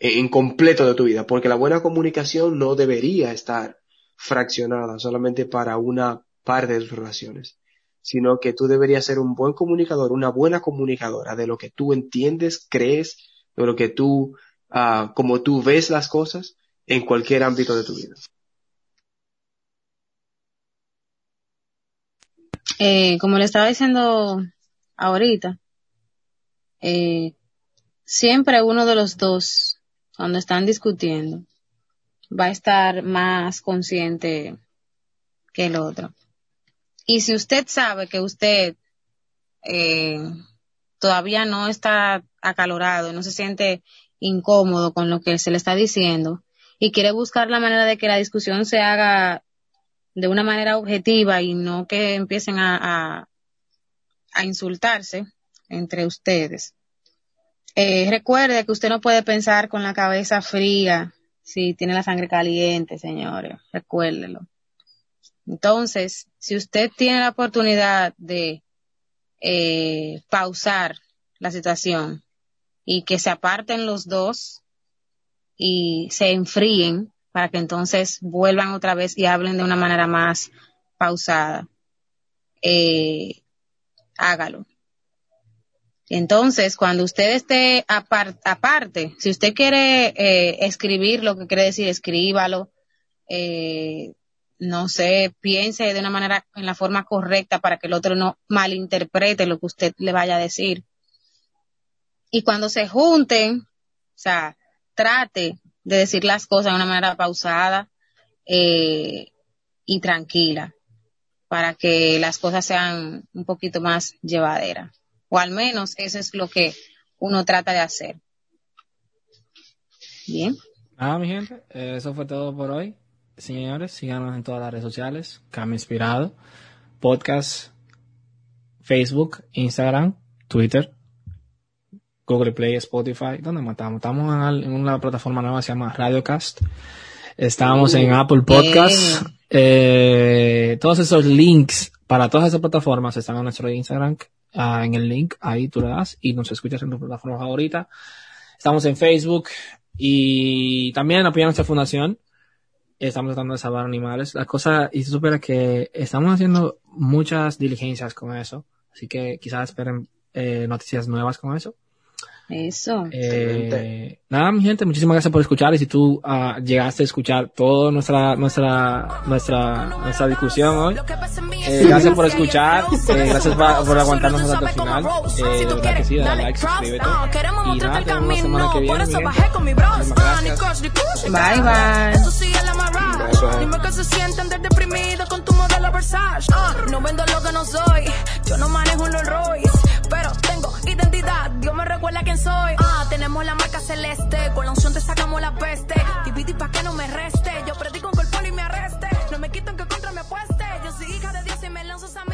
en completo de tu vida. Porque la buena comunicación no debería estar fraccionada solamente para una parte de tus relaciones, sino que tú deberías ser un buen comunicador, una buena comunicadora de lo que tú entiendes, crees, de lo que tú, ah, como tú ves las cosas en cualquier ámbito de tu vida. Eh, como le estaba diciendo ahorita, eh, siempre uno de los dos, cuando están discutiendo, va a estar más consciente que el otro. Y si usted sabe que usted eh, todavía no está acalorado, no se siente incómodo con lo que se le está diciendo y quiere buscar la manera de que la discusión se haga de una manera objetiva y no que empiecen a, a, insultarse entre ustedes. Eh, recuerde que usted no puede pensar con la cabeza fría si tiene la sangre caliente, señores. Recuérdelo. Entonces, si usted tiene la oportunidad de eh, pausar la situación y que se aparten los dos y se enfríen para que entonces vuelvan otra vez y hablen de una manera más pausada, eh, hágalo. Entonces, cuando usted esté aparte, si usted quiere eh, escribir lo que quiere decir, escríbalo. Eh, no sé, piense de una manera, en la forma correcta para que el otro no malinterprete lo que usted le vaya a decir. Y cuando se junten, o sea, trate de decir las cosas de una manera pausada eh, y tranquila para que las cosas sean un poquito más llevaderas. O al menos eso es lo que uno trata de hacer. Bien. Ah, mi gente, eso fue todo por hoy. Señores, síganos en todas las redes sociales, Cam Inspirado, podcast, Facebook, Instagram, Twitter, Google Play, Spotify, ¿dónde matamos? Estamos en, una plataforma nueva que se llama Radiocast. Estamos en Apple Podcasts. Eh, todos esos links para todas esas plataformas están en nuestro Instagram, uh, en el link, ahí tú le das y nos escuchas en tu plataforma favorita. Estamos en Facebook y también apoyan nuestra fundación. Estamos tratando de salvar animales. La cosa, y se supera que estamos haciendo muchas diligencias con eso. Así que quizás esperen eh, noticias nuevas con eso. Eso. Eh, nada, mi gente, muchísimas gracias por escuchar. Y si tú uh, llegaste a escuchar toda nuestra nuestra nuestra nuestra discusión hoy, eh, gracias por escuchar, eh, gracias por, por, aguantarnos hasta el final, eh, de verdad que sí, dale like, suscríbete. Y nada, tenemos una semana que viene, Bye bye. bye, Dime que se sienten del deprimido con tu modelo Versace. Uh, no vendo lo que no soy, yo no manejo un Rolls Royce, pero tengo identidad, Dios me recuerda quién soy. Ah, tenemos la marca celeste, con la unción te sacamos la peste. Dividí pa' que no me reste, yo predico un cuerpo y me arreste. No me quitan que contra me apueste, yo soy hija de Dios y me lanzo esa